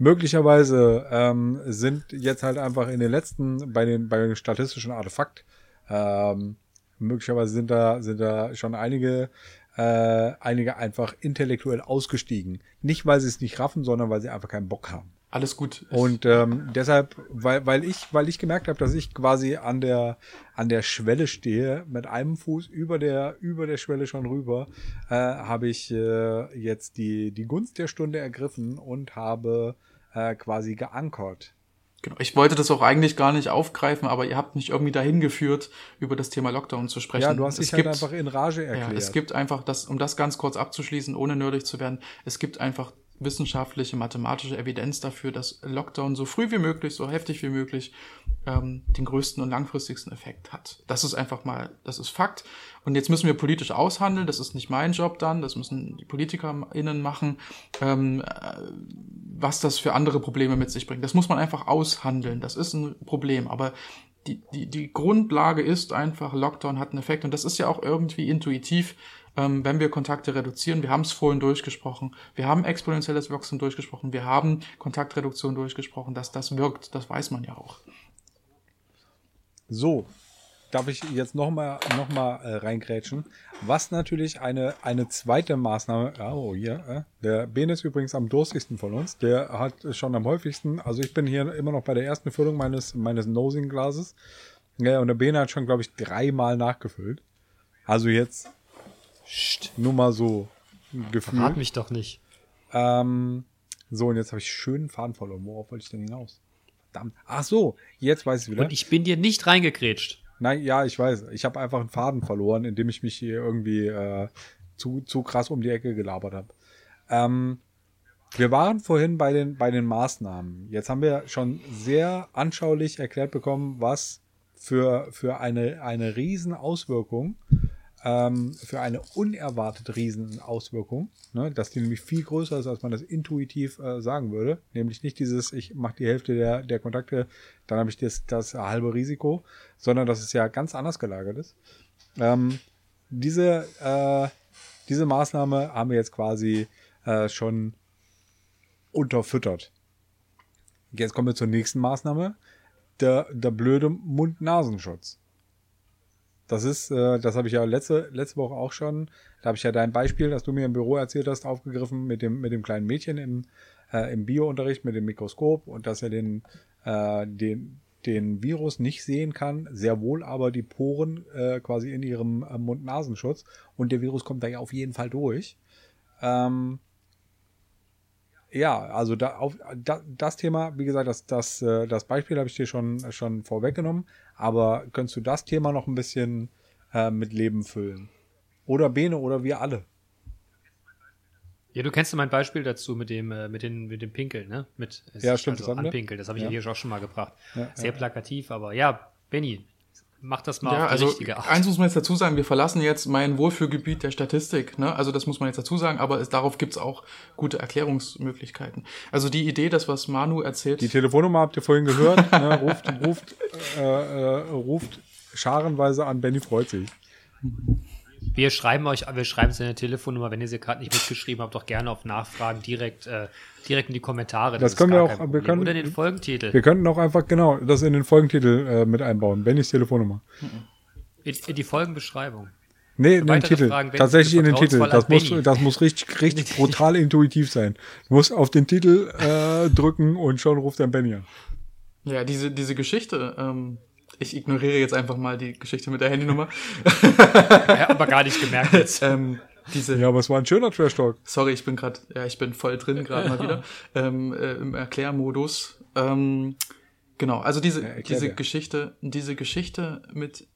möglicherweise ähm, sind jetzt halt einfach in den letzten, bei den, bei den statistischen Artefakt, ähm, möglicherweise sind da, sind da schon einige, äh, einige einfach intellektuell ausgestiegen. Nicht, weil sie es nicht raffen, sondern weil sie einfach keinen Bock haben. Alles gut. Und ähm, deshalb, weil, weil ich, weil ich gemerkt habe, dass ich quasi an der an der Schwelle stehe, mit einem Fuß über der über der Schwelle schon rüber, äh, habe ich äh, jetzt die die Gunst der Stunde ergriffen und habe äh, quasi geankert. Genau. Ich wollte das auch eigentlich gar nicht aufgreifen, aber ihr habt mich irgendwie dahin geführt, über das Thema Lockdown zu sprechen. Ja, du hast dich halt einfach in Rage erklärt. Ja, es gibt einfach, das, um das ganz kurz abzuschließen, ohne nerdig zu werden, es gibt einfach wissenschaftliche, mathematische Evidenz dafür, dass Lockdown so früh wie möglich, so heftig wie möglich ähm, den größten und langfristigsten Effekt hat. Das ist einfach mal, das ist Fakt. Und jetzt müssen wir politisch aushandeln. Das ist nicht mein Job dann. Das müssen die PolitikerInnen machen, ähm, äh, was das für andere Probleme mit sich bringt. Das muss man einfach aushandeln. Das ist ein Problem. Aber die, die, die Grundlage ist einfach, Lockdown hat einen Effekt. Und das ist ja auch irgendwie intuitiv ähm, wenn wir Kontakte reduzieren. Wir haben es vorhin durchgesprochen. Wir haben exponentielles Wachstum durchgesprochen. Wir haben Kontaktreduktion durchgesprochen. Dass das wirkt, das weiß man ja auch. So, darf ich jetzt nochmal noch mal, äh, reingrätschen. Was natürlich eine, eine zweite Maßnahme, oh hier, äh, der Ben ist übrigens am durstigsten von uns. Der hat schon am häufigsten, also ich bin hier immer noch bei der ersten Füllung meines, meines Nosing-Glases. Ja, und der Ben hat schon, glaube ich, dreimal nachgefüllt. Also jetzt Psst, nur mal so gefühlt. Verrat mich doch nicht. Ähm, so, und jetzt habe ich schönen Faden verloren. Worauf wollte ich denn hinaus? Verdammt. Ach so, jetzt weiß ich wieder. Und ich bin dir nicht reingekrätscht. Nein, ja, ich weiß. Ich habe einfach einen Faden verloren, indem ich mich hier irgendwie äh, zu, zu krass um die Ecke gelabert habe. Ähm, wir waren vorhin bei den, bei den Maßnahmen. Jetzt haben wir schon sehr anschaulich erklärt bekommen, was für, für eine, eine Riesenauswirkung ähm, für eine unerwartet riesen Auswirkung, ne, dass die nämlich viel größer ist, als man das intuitiv äh, sagen würde. Nämlich nicht dieses, ich mache die Hälfte der, der Kontakte, dann habe ich das, das halbe Risiko, sondern dass es ja ganz anders gelagert ist. Ähm, diese, äh, diese Maßnahme haben wir jetzt quasi äh, schon unterfüttert. Jetzt kommen wir zur nächsten Maßnahme. Der, der blöde Mund-Nasenschutz. Das ist, äh, das habe ich ja letzte, letzte Woche auch schon. Da habe ich ja dein Beispiel, das du mir im Büro erzählt hast, aufgegriffen mit dem, mit dem kleinen Mädchen im, äh, im Biounterricht mit dem Mikroskop und dass er den, äh, den, den Virus nicht sehen kann, sehr wohl aber die Poren äh, quasi in ihrem äh, Mund-Nasenschutz und der Virus kommt da ja auf jeden Fall durch. Ähm, ja, also da, auf, da, das Thema, wie gesagt, das, das, äh, das Beispiel habe ich dir schon, schon vorweggenommen, aber könntest du das Thema noch ein bisschen äh, mit Leben füllen? Oder Bene oder wir alle? Ja, du kennst mein Beispiel dazu mit dem, äh, mit den, mit dem Pinkeln, ne? Mit, ja, stimmt, also das Anpinkeln, das habe ich ja. ja hier auch schon mal gebracht. Ja, Sehr ja. plakativ, aber ja, Benny, mach das mal ja, auf die also richtige Art. Eins muss man jetzt dazu sagen, wir verlassen jetzt mein Wohlfühlgebiet der Statistik. Ne? Also das muss man jetzt dazu sagen, aber es, darauf gibt's auch gute Erklärungsmöglichkeiten. Also die Idee, das was Manu erzählt. Die Telefonnummer habt ihr vorhin gehört, ne? ruft, ruft, äh, äh, ruft scharenweise an, Benny freut sich. Wir schreiben euch, wir schreiben es in der Telefonnummer, wenn ihr sie gerade nicht mitgeschrieben habt, doch gerne auf Nachfragen direkt, äh, direkt in die Kommentare. Das, das können wir auch, wir können, oder in den Folgentitel. Wir könnten auch einfach genau das in den Folgentitel äh, mit einbauen, Bennys Telefonnummer. In, in die Folgenbeschreibung. Nee, in den Titel. Fragen, Tatsächlich in den Titel. Das muss, das muss richtig, richtig brutal intuitiv sein. Du musst auf den Titel äh, drücken und schon ruft dann Benny an. Ja, diese, diese Geschichte, ähm, ich ignoriere jetzt einfach mal die Geschichte mit der Handynummer. ja, aber gar nicht gemerkt jetzt. ähm, diese, ja, aber es war ein schöner Trash Talk. Sorry, ich bin gerade, ja, ich bin voll drin gerade mal wieder ähm, äh, im Erklärmodus. Ähm, genau, also diese ja, diese dir. Geschichte, diese Geschichte mit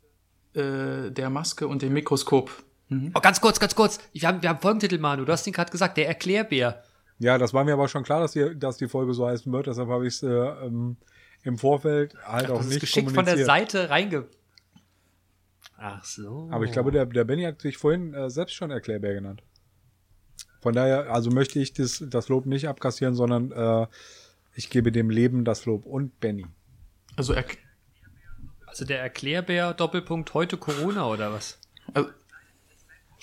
äh, der Maske und dem Mikroskop. Mhm. Oh, ganz kurz, ganz kurz. Wir haben, wir haben Folgentitel, Manu. Du hast ihn gerade gesagt, der Erklärbär. Ja, das war mir aber schon klar, dass die, dass die Folge so heißen wird. Deshalb habe ich es äh, ähm, im Vorfeld halt Ach, auch nicht geschickt von der Seite reinge. Ach so. Aber ich glaube, der, der Benny hat sich vorhin äh, selbst schon Erklärbär genannt. Von daher, also möchte ich das, das Lob nicht abkassieren, sondern äh, ich gebe dem Leben das Lob und Benny. Also, er also der Erklärbär Doppelpunkt heute Corona oder was? Also,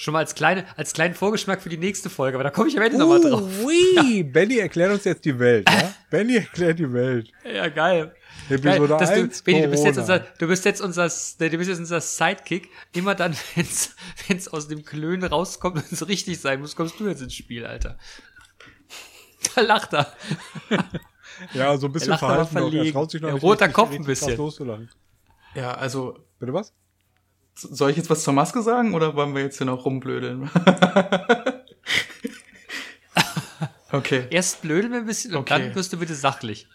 Schon mal als, kleine, als kleinen Vorgeschmack für die nächste Folge, aber da komme ich am Ende uh, nochmal drauf. Ui, ja. Benny erklärt uns jetzt die Welt, ja? Benny erklärt die Welt. Ja, geil. Episode geil, 1, du, Benny, du bist jetzt unser, du bist jetzt unser, du bist jetzt unser Sidekick. Immer dann, wenn's, wenn's aus dem Klönen rauskommt und es richtig sein muss, kommst du jetzt ins Spiel, Alter. Da lacht er. Ja, so ein bisschen verhalten noch. Er traut sich noch nicht Roter Kopf ein bisschen. Ja, also. Bitte was? Soll ich jetzt was zur Maske sagen oder wollen wir jetzt hier noch rumblödeln? okay. Erst blödeln wir ein bisschen und dann wirst du bitte sachlich.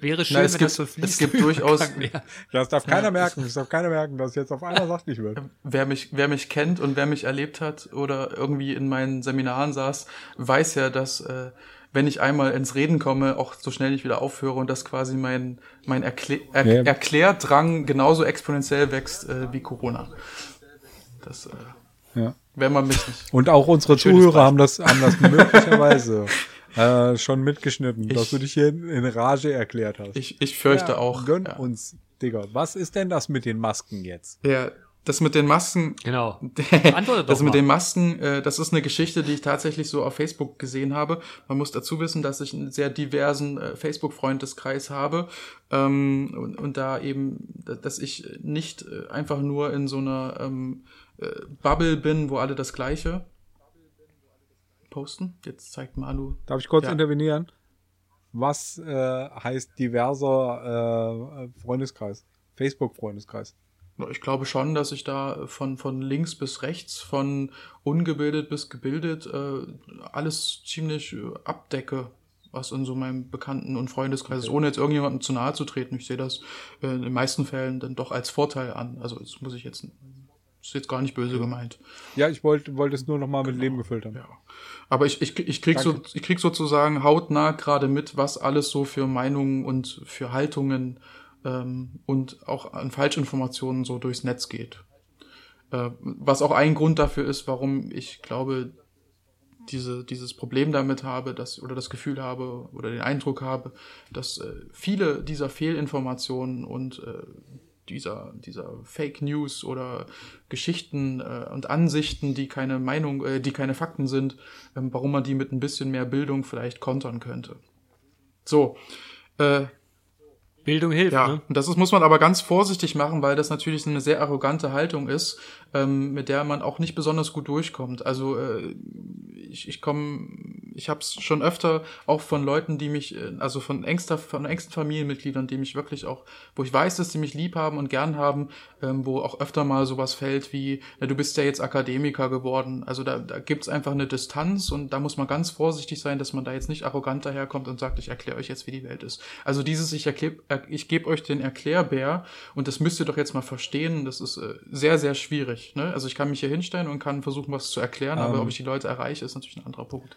Wäre schön, Na, es wenn gibt- das so fließt. es gibt durchaus-. Das darf keiner merken. Das darf keiner merken, dass jetzt auf einmal sachlich wird. Wer mich, wer mich kennt und wer mich erlebt hat oder irgendwie in meinen Seminaren saß, weiß ja, dass äh, wenn ich einmal ins Reden komme, auch so schnell nicht wieder aufhöre und dass quasi mein, mein Erklä er Ja. Erklärdrang genauso exponentiell wächst äh, wie Corona. Das, äh, Ja. wenn man mich nicht. Und auch unsere Zuhörer haben das, haben das möglicherweise äh, schon mitgeschnitten, dass Ich- du dich hier in, Rage erklärt hast. Ich, ich fürchte Ja, auch. Gönn uns, Digga. Was ist denn das mit den Masken jetzt? Ja, das mit den Masken, Genau. Antworte doch das mit mal. den Masken, äh, das ist eine Geschichte, die ich tatsächlich so auf Facebook gesehen habe. Man muss dazu wissen, dass ich einen sehr diversen äh, Facebook-Freundeskreis habe ähm, und, und da eben, da- dass ich nicht äh, einfach nur in so einer ähm, äh, Bubble bin, wo alle das Gleiche posten. Jetzt zeigt Manu. Darf ich kurz Ja. intervenieren? Was äh, heißt diverser äh, Freundeskreis? Facebook-Freundeskreis. Ich glaube schon, dass ich da von, von links bis rechts, von ungebildet bis gebildet, äh, alles ziemlich äh, abdecke, was in so meinem Bekannten- und Freundeskreis ist, ohne jetzt irgendjemandem zu nahe zu treten. Ich sehe das äh, in den meisten Fällen dann doch als Vorteil an. Also das muss ich jetzt, ist jetzt gar nicht böse gemeint. Ja, ich wollte wollte es nur noch mal mit Leben gefüllt haben. Ja. Aber ich, ich, ich, krieg so, ich krieg sozusagen hautnah gerade mit, was alles so für Meinungen und für Haltungen ähm, und auch an Falschinformationen so durchs Netz geht. Äh, was auch ein Grund dafür ist, warum ich glaube, diese, dieses Problem damit habe, dass, oder das Gefühl habe oder den Eindruck habe, dass äh, viele dieser Fehlinformationen und äh, dieser, dieser Fake News oder Geschichten äh, und Ansichten, die keine Meinung, äh, die keine Fakten sind, ähm, warum man die mit ein bisschen mehr Bildung vielleicht kontern könnte. So, äh, Bildung hilft, ja, ne? und das ist, muss man aber ganz vorsichtig machen, weil das natürlich eine sehr arrogante Haltung ist, ähm, mit der man auch nicht besonders gut durchkommt. Also äh, ich, ich komme, ich habe es schon öfter auch von Leuten, die mich, äh, also von engster, von engsten Familienmitgliedern, die mich wirklich auch, wo ich weiß, dass sie mich lieb haben und gern haben, ähm, wo auch öfter mal sowas fällt wie, na, du bist ja jetzt Akademiker geworden. Also da, da gibt's einfach eine Distanz und da muss man ganz vorsichtig sein, dass man da jetzt nicht arrogant daherkommt und sagt, ich erkläre euch jetzt, wie die Welt ist. Also dieses, ich erklär, äh, ich gebe euch den Erklärbär und das müsst ihr doch jetzt mal verstehen, das ist äh, sehr, sehr schwierig. Ne? Also ich kann mich hier hinstellen und kann versuchen, was zu erklären, aber Ähm. ob ich die Leute erreiche, ist natürlich ein anderer Punkt.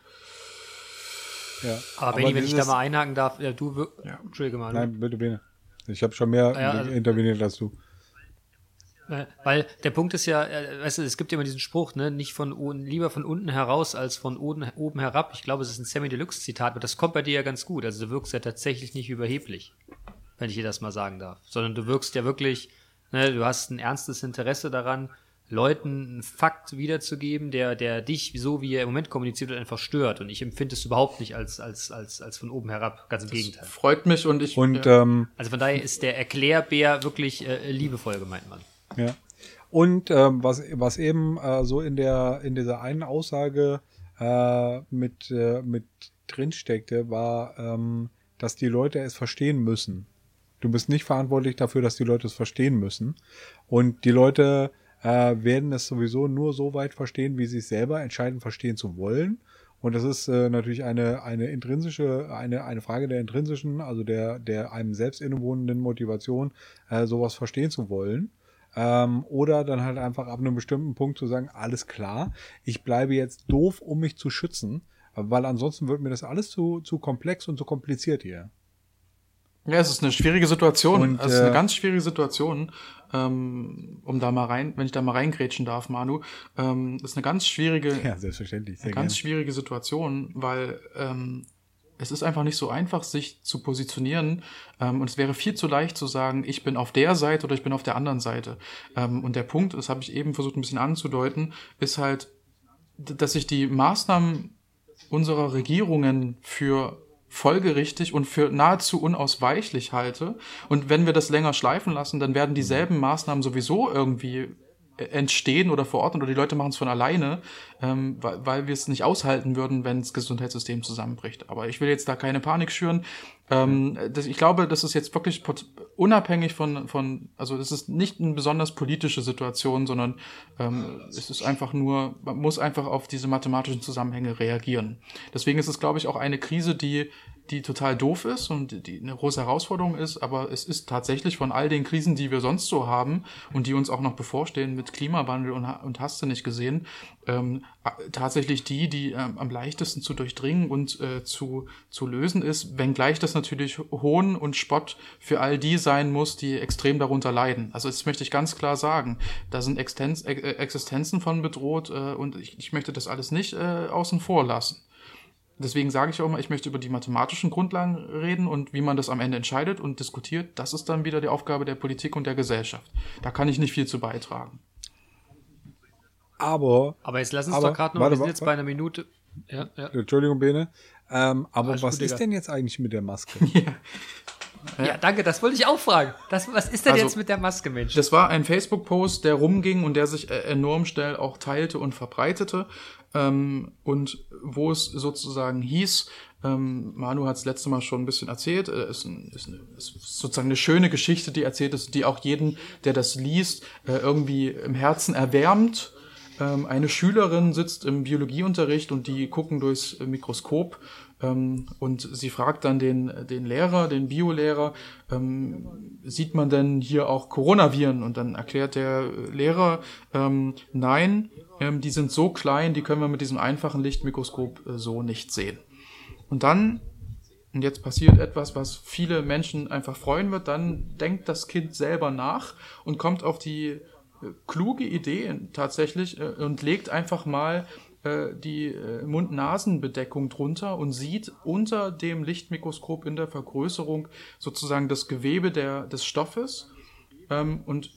Ja. Aber Benny, wenn ich da mal einhaken darf, ja, du, Ja. Entschuldige mal. Nein, bitte, bitte. Ich habe schon mehr Ja, also- interveniert als du. Weil der Punkt ist ja, äh, weißt du, es gibt ja immer diesen Spruch, ne, nicht von lieber von unten heraus als von oben, oben herab. Ich glaube, es ist ein Sammy Deluxe Zitat, aber das kommt bei dir ja ganz gut. Also du wirkst ja tatsächlich nicht überheblich, wenn ich dir das mal sagen darf, sondern du wirkst ja wirklich, ne, du hast ein ernstes Interesse daran, Leuten einen Fakt wiederzugeben, der, der dich, so wie er im Moment kommuniziert wird, einfach stört. Und ich empfinde es überhaupt nicht als, als, als, als von oben herab. Ganz im Gegenteil. Freut mich und ich. Und ja. ähm, Also von daher ist der Erklärbär wirklich äh, liebevoll gemeint, Mann. Ja. Und ähm, was, was eben äh, so in der in dieser einen Aussage äh, mit, äh, mit drin steckte, war, ähm, dass die Leute es verstehen müssen. Du bist nicht verantwortlich dafür, dass die Leute es verstehen müssen. Und die Leute äh, werden es sowieso nur so weit verstehen, wie sie es selber entscheiden, verstehen zu wollen. Und das ist äh, natürlich eine, eine intrinsische, eine, eine Frage der intrinsischen, also der, der einem selbst innewohnenden Motivation, äh, sowas verstehen zu wollen. Ähm, oder dann halt einfach ab einem bestimmten Punkt zu sagen, alles klar, ich bleibe jetzt doof, um mich zu schützen, weil ansonsten wird mir das alles zu, zu komplex und zu kompliziert hier. Ja, es ist eine schwierige Situation. Und, es ist eine äh, ganz schwierige Situation, ähm, um da mal rein, wenn ich da mal reingrätschen darf, Manu. Ähm, ist eine ganz schwierige, Ja, selbstverständlich. Eine ganz gerne. schwierige Situation, weil ähm, es ist einfach nicht so einfach, sich zu positionieren. Ähm, und es wäre viel zu leicht zu sagen, ich bin auf der Seite oder ich bin auf der anderen Seite. Ähm, und der Punkt, das habe ich eben versucht ein bisschen anzudeuten, ist halt, dass sich die Maßnahmen unserer Regierungen für folgerichtig und für nahezu unausweichlich halte. Und wenn wir das länger schleifen lassen, dann werden dieselben Maßnahmen sowieso irgendwie entstehen oder verordnet oder die Leute machen es von alleine, ähm, weil, weil wir es nicht aushalten würden, wenn das Gesundheitssystem zusammenbricht. Aber ich will jetzt da keine Panik schüren. Ähm, das, ich glaube, das ist jetzt wirklich unabhängig von, von, also das ist nicht eine besonders politische Situation, sondern ähm, es ist einfach nur, man muss einfach auf diese mathematischen Zusammenhänge reagieren. Deswegen ist es, glaube ich, auch eine Krise, die die total doof ist und die eine große Herausforderung ist, aber es ist tatsächlich von all den Krisen, die wir sonst so haben und die uns auch noch bevorstehen mit Klimawandel und, und hast du nicht gesehen, ähm, tatsächlich die, die ähm, am leichtesten zu durchdringen und äh, zu, zu lösen ist, wenngleich das natürlich Hohn und Spott für all die sein muss, die extrem darunter leiden. Also das möchte ich ganz klar sagen. Da sind Existenz, äh, Existenzen von bedroht äh, und ich, ich möchte das alles nicht äh, außen vor lassen. Deswegen sage ich auch mal, ich möchte über die mathematischen Grundlagen reden und wie man das am Ende entscheidet und diskutiert. Das ist dann wieder die Aufgabe der Politik und der Gesellschaft. Da kann ich nicht viel zu beitragen. Aber. Aber jetzt lass uns aber, doch gerade noch, warte, wir sind jetzt bei einer Minute. Ja, ja. Entschuldigung, Bene. Ähm, aber Alles was gut, ist denn jetzt eigentlich mit der Maske? ja. Ja. danke, das wollte ich auch fragen. Das, was ist denn also, jetzt mit der Maske, Mensch? Das war ein Facebook-Post, der rumging und der sich äh, enorm schnell auch teilte und verbreitete ähm, und wo es sozusagen hieß, ähm, Manu hat es letzte Mal schon ein bisschen erzählt, äh, ist, ein, ist, eine, ist sozusagen eine schöne Geschichte, die erzählt ist, die auch jeden, der das liest, äh, irgendwie im Herzen erwärmt. Ähm, eine Schülerin sitzt im Biologieunterricht und die gucken durchs Mikroskop und sie fragt dann den, den Lehrer, den Biolehrer, ähm, sieht man denn hier auch Coronaviren? Und dann erklärt der Lehrer, ähm, nein, ähm, die sind so klein, die können wir mit diesem einfachen Lichtmikroskop äh, so nicht sehen. Und dann, und jetzt passiert etwas, was viele Menschen einfach freuen wird, dann denkt das Kind selber nach und kommt auf die äh, kluge Idee tatsächlich äh, und legt einfach mal äh, die äh, Mund-Nasen-Bedeckung drunter und sieht unter dem Lichtmikroskop in der Vergrößerung sozusagen das Gewebe der, des Stoffes. Ähm, und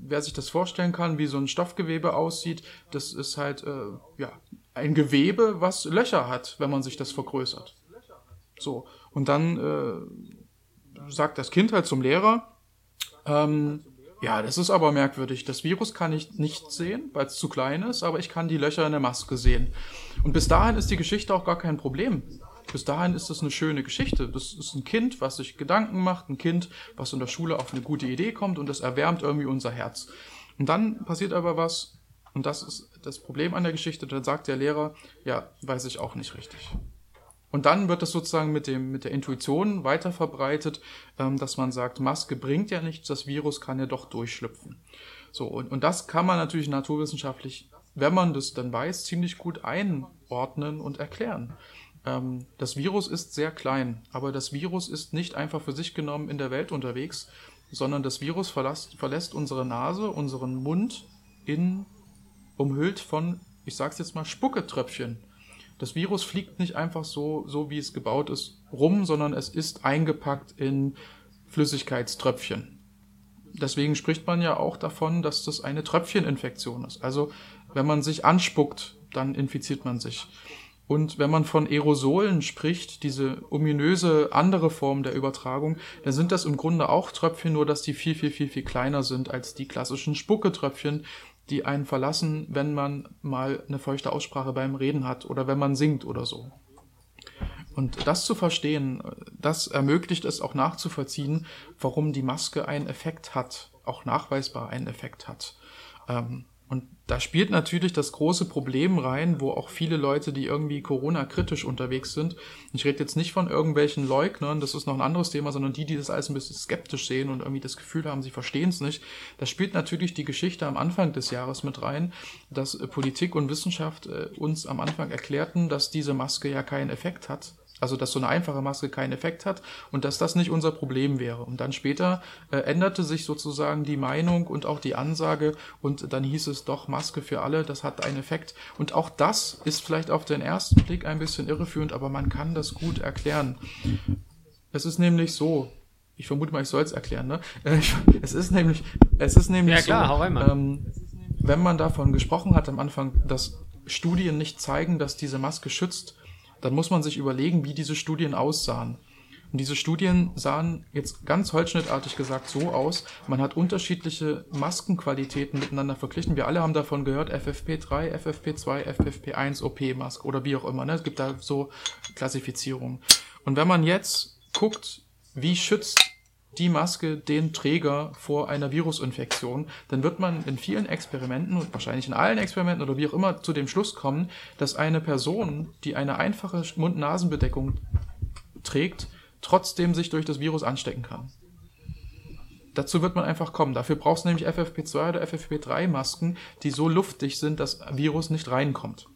wer sich das vorstellen kann, wie so ein Stoffgewebe aussieht, das ist halt äh, ja ein Gewebe, was Löcher hat, wenn man sich das vergrößert. So und dann äh, sagt das Kind halt zum Lehrer, ähm, ja, das ist aber merkwürdig. Das Virus kann ich nicht sehen, weil es zu klein ist, aber ich kann die Löcher in der Maske sehen. Und bis dahin ist die Geschichte auch gar kein Problem. Bis dahin ist das eine schöne Geschichte. Das ist ein Kind, was sich Gedanken macht, ein Kind, was in der Schule auf eine gute Idee kommt und das erwärmt irgendwie unser Herz. Und dann passiert aber was, und das ist das Problem an der Geschichte, dann sagt der Lehrer, ja, weiß ich auch nicht richtig. Und dann wird das sozusagen mit, dem, mit der Intuition weiter verbreitet, ähm, dass man sagt, Maske bringt ja nichts, das Virus kann ja doch durchschlüpfen. So, und, und das kann man natürlich naturwissenschaftlich, wenn man das dann weiß, ziemlich gut einordnen und erklären. Ähm, das Virus ist sehr klein, aber das Virus ist nicht einfach für sich genommen in der Welt unterwegs, sondern das Virus verlässt, verlässt unsere Nase, unseren Mund in umhüllt von, ich sag's jetzt mal, Spucketröpfchen. Das Virus fliegt nicht einfach so, so wie es gebaut ist, rum, sondern es ist eingepackt in Flüssigkeitströpfchen. Deswegen spricht man ja auch davon, dass das eine Tröpfcheninfektion ist. Also wenn man sich anspuckt, dann infiziert man sich. Und wenn man von Aerosolen spricht, diese ominöse andere Form der Übertragung, dann sind das im Grunde auch Tröpfchen, nur dass die viel, viel, viel, viel kleiner sind als die klassischen Spucketröpfchen, die einen verlassen, wenn man mal eine feuchte Aussprache beim Reden hat oder wenn man singt oder so. Und das zu verstehen, das ermöglicht es auch nachzuvollziehen, warum die Maske einen Effekt hat, auch nachweisbar einen Effekt hat. Ähm, und da spielt natürlich das große Problem rein, wo auch viele Leute, die irgendwie Corona-kritisch unterwegs sind, ich rede jetzt nicht von irgendwelchen Leugnern, das ist noch ein anderes Thema, sondern die, die das alles ein bisschen skeptisch sehen und irgendwie das Gefühl haben, sie verstehen es nicht. Da spielt natürlich die Geschichte am Anfang des Jahres mit rein, dass äh, Politik und Wissenschaft äh, uns am Anfang erklärten, dass diese Maske ja keinen Effekt hat also, dass so eine einfache Maske keinen Effekt hat und dass das nicht unser Problem wäre. Und dann später äh, änderte sich sozusagen die Meinung und auch die Ansage und dann hieß es doch Maske für alle, das hat einen Effekt. Und auch das ist vielleicht auf den ersten Blick ein bisschen irreführend, aber man kann das gut erklären. Es ist nämlich so, ich vermute mal, ich soll es erklären, ne? Es ist nämlich, es ist nämlich ja, klar, so, hau. Ähm, wenn man davon gesprochen hat am Anfang, dass Studien nicht zeigen, dass diese Maske schützt, dann muss man sich überlegen, wie diese Studien aussahen. Und diese Studien sahen jetzt ganz holzschnittartig gesagt so aus, man hat unterschiedliche Maskenqualitäten miteinander verglichen. Wir alle haben davon gehört, FFP3, FFP2, FFP1, OP-Maske oder wie auch immer. Ne? Es gibt da so Klassifizierungen. Und wenn man jetzt guckt, wie schützt die Maske den Träger vor einer Virusinfektion, dann wird man in vielen Experimenten und wahrscheinlich in allen Experimenten oder wie auch immer zu dem Schluss kommen, dass eine Person, die eine einfache Mund-Nasen-Bedeckung trägt, trotzdem sich durch das Virus anstecken kann. Dazu wird man einfach kommen. Dafür brauchst du nämlich FFP2 oder FFP3 Masken, die so luftdicht sind, dass Virus nicht reinkommt.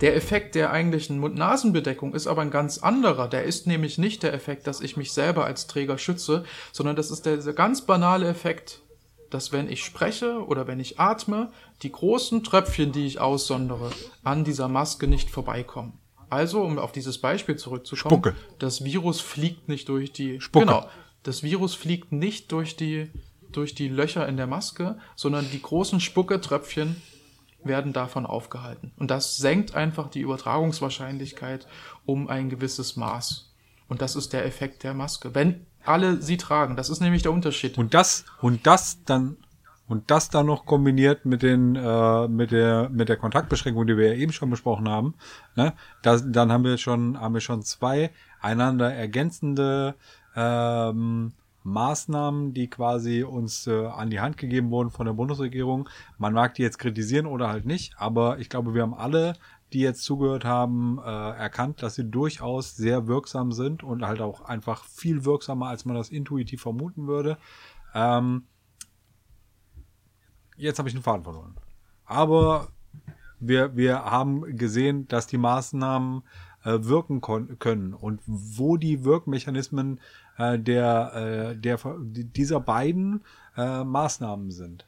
Der Effekt der eigentlichen Mund-Nasen-Bedeckung ist aber ein ganz anderer. Der ist nämlich nicht der Effekt, dass ich mich selber als Träger schütze, sondern das ist der, der ganz banale Effekt, dass wenn ich spreche oder wenn ich atme, die großen Tröpfchen, die ich aussondere, an dieser Maske nicht vorbeikommen. Also, um auf dieses Beispiel zurückzukommen, Spucke. das Virus fliegt nicht durch die Spucke. Genau. Das Virus fliegt nicht durch die durch die Löcher in der Maske, sondern die großen Spucketröpfchen werden davon aufgehalten. Und das senkt einfach die Übertragungswahrscheinlichkeit um ein gewisses Maß. Und das ist der Effekt der Maske. Wenn alle sie tragen, das ist nämlich der Unterschied. Und das, und das dann, und das dann noch kombiniert mit den, äh, mit der, mit der Kontaktbeschränkung, die wir ja eben schon besprochen haben, ne, das, dann haben wir schon, haben wir schon zwei einander ergänzende, ähm, Maßnahmen, die quasi uns äh, an die Hand gegeben wurden von der Bundesregierung. Man mag die jetzt kritisieren oder halt nicht, aber ich glaube, wir haben alle, die jetzt zugehört haben, äh, erkannt, dass sie durchaus sehr wirksam sind und halt auch einfach viel wirksamer, als man das intuitiv vermuten würde. Ähm, jetzt habe ich den Faden verloren. Aber wir, wir haben gesehen, dass die Maßnahmen äh, wirken können und wo die Wirkmechanismen äh, der, äh, der dieser beiden äh, Maßnahmen sind.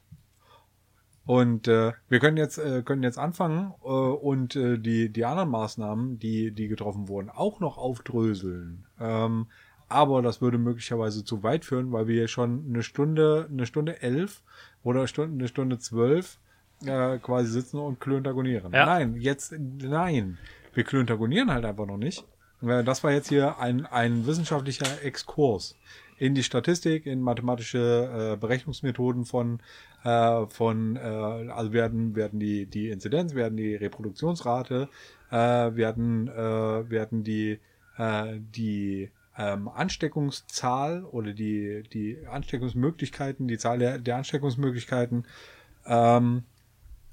Und äh, wir können jetzt äh, können jetzt anfangen äh, und äh, die die anderen Maßnahmen, die die getroffen wurden, auch noch aufdröseln. Ähm, aber das würde möglicherweise zu weit führen, weil wir hier schon eine Stunde eine Stunde elf oder Stunde, eine Stunde zwölf äh, quasi sitzen und klöntagonieren. Ja. Nein, jetzt nein, wir klöntagonieren halt einfach noch nicht. Das war jetzt hier ein, ein wissenschaftlicher Exkurs in die Statistik, in mathematische äh, Berechnungsmethoden von, äh, von äh, also werden, werden die, die Inzidenz, werden die Reproduktionsrate, äh, werden, äh, werden die, äh, die ähm, Ansteckungszahl oder die, die Ansteckungsmöglichkeiten, die Zahl der, der Ansteckungsmöglichkeiten. Ähm,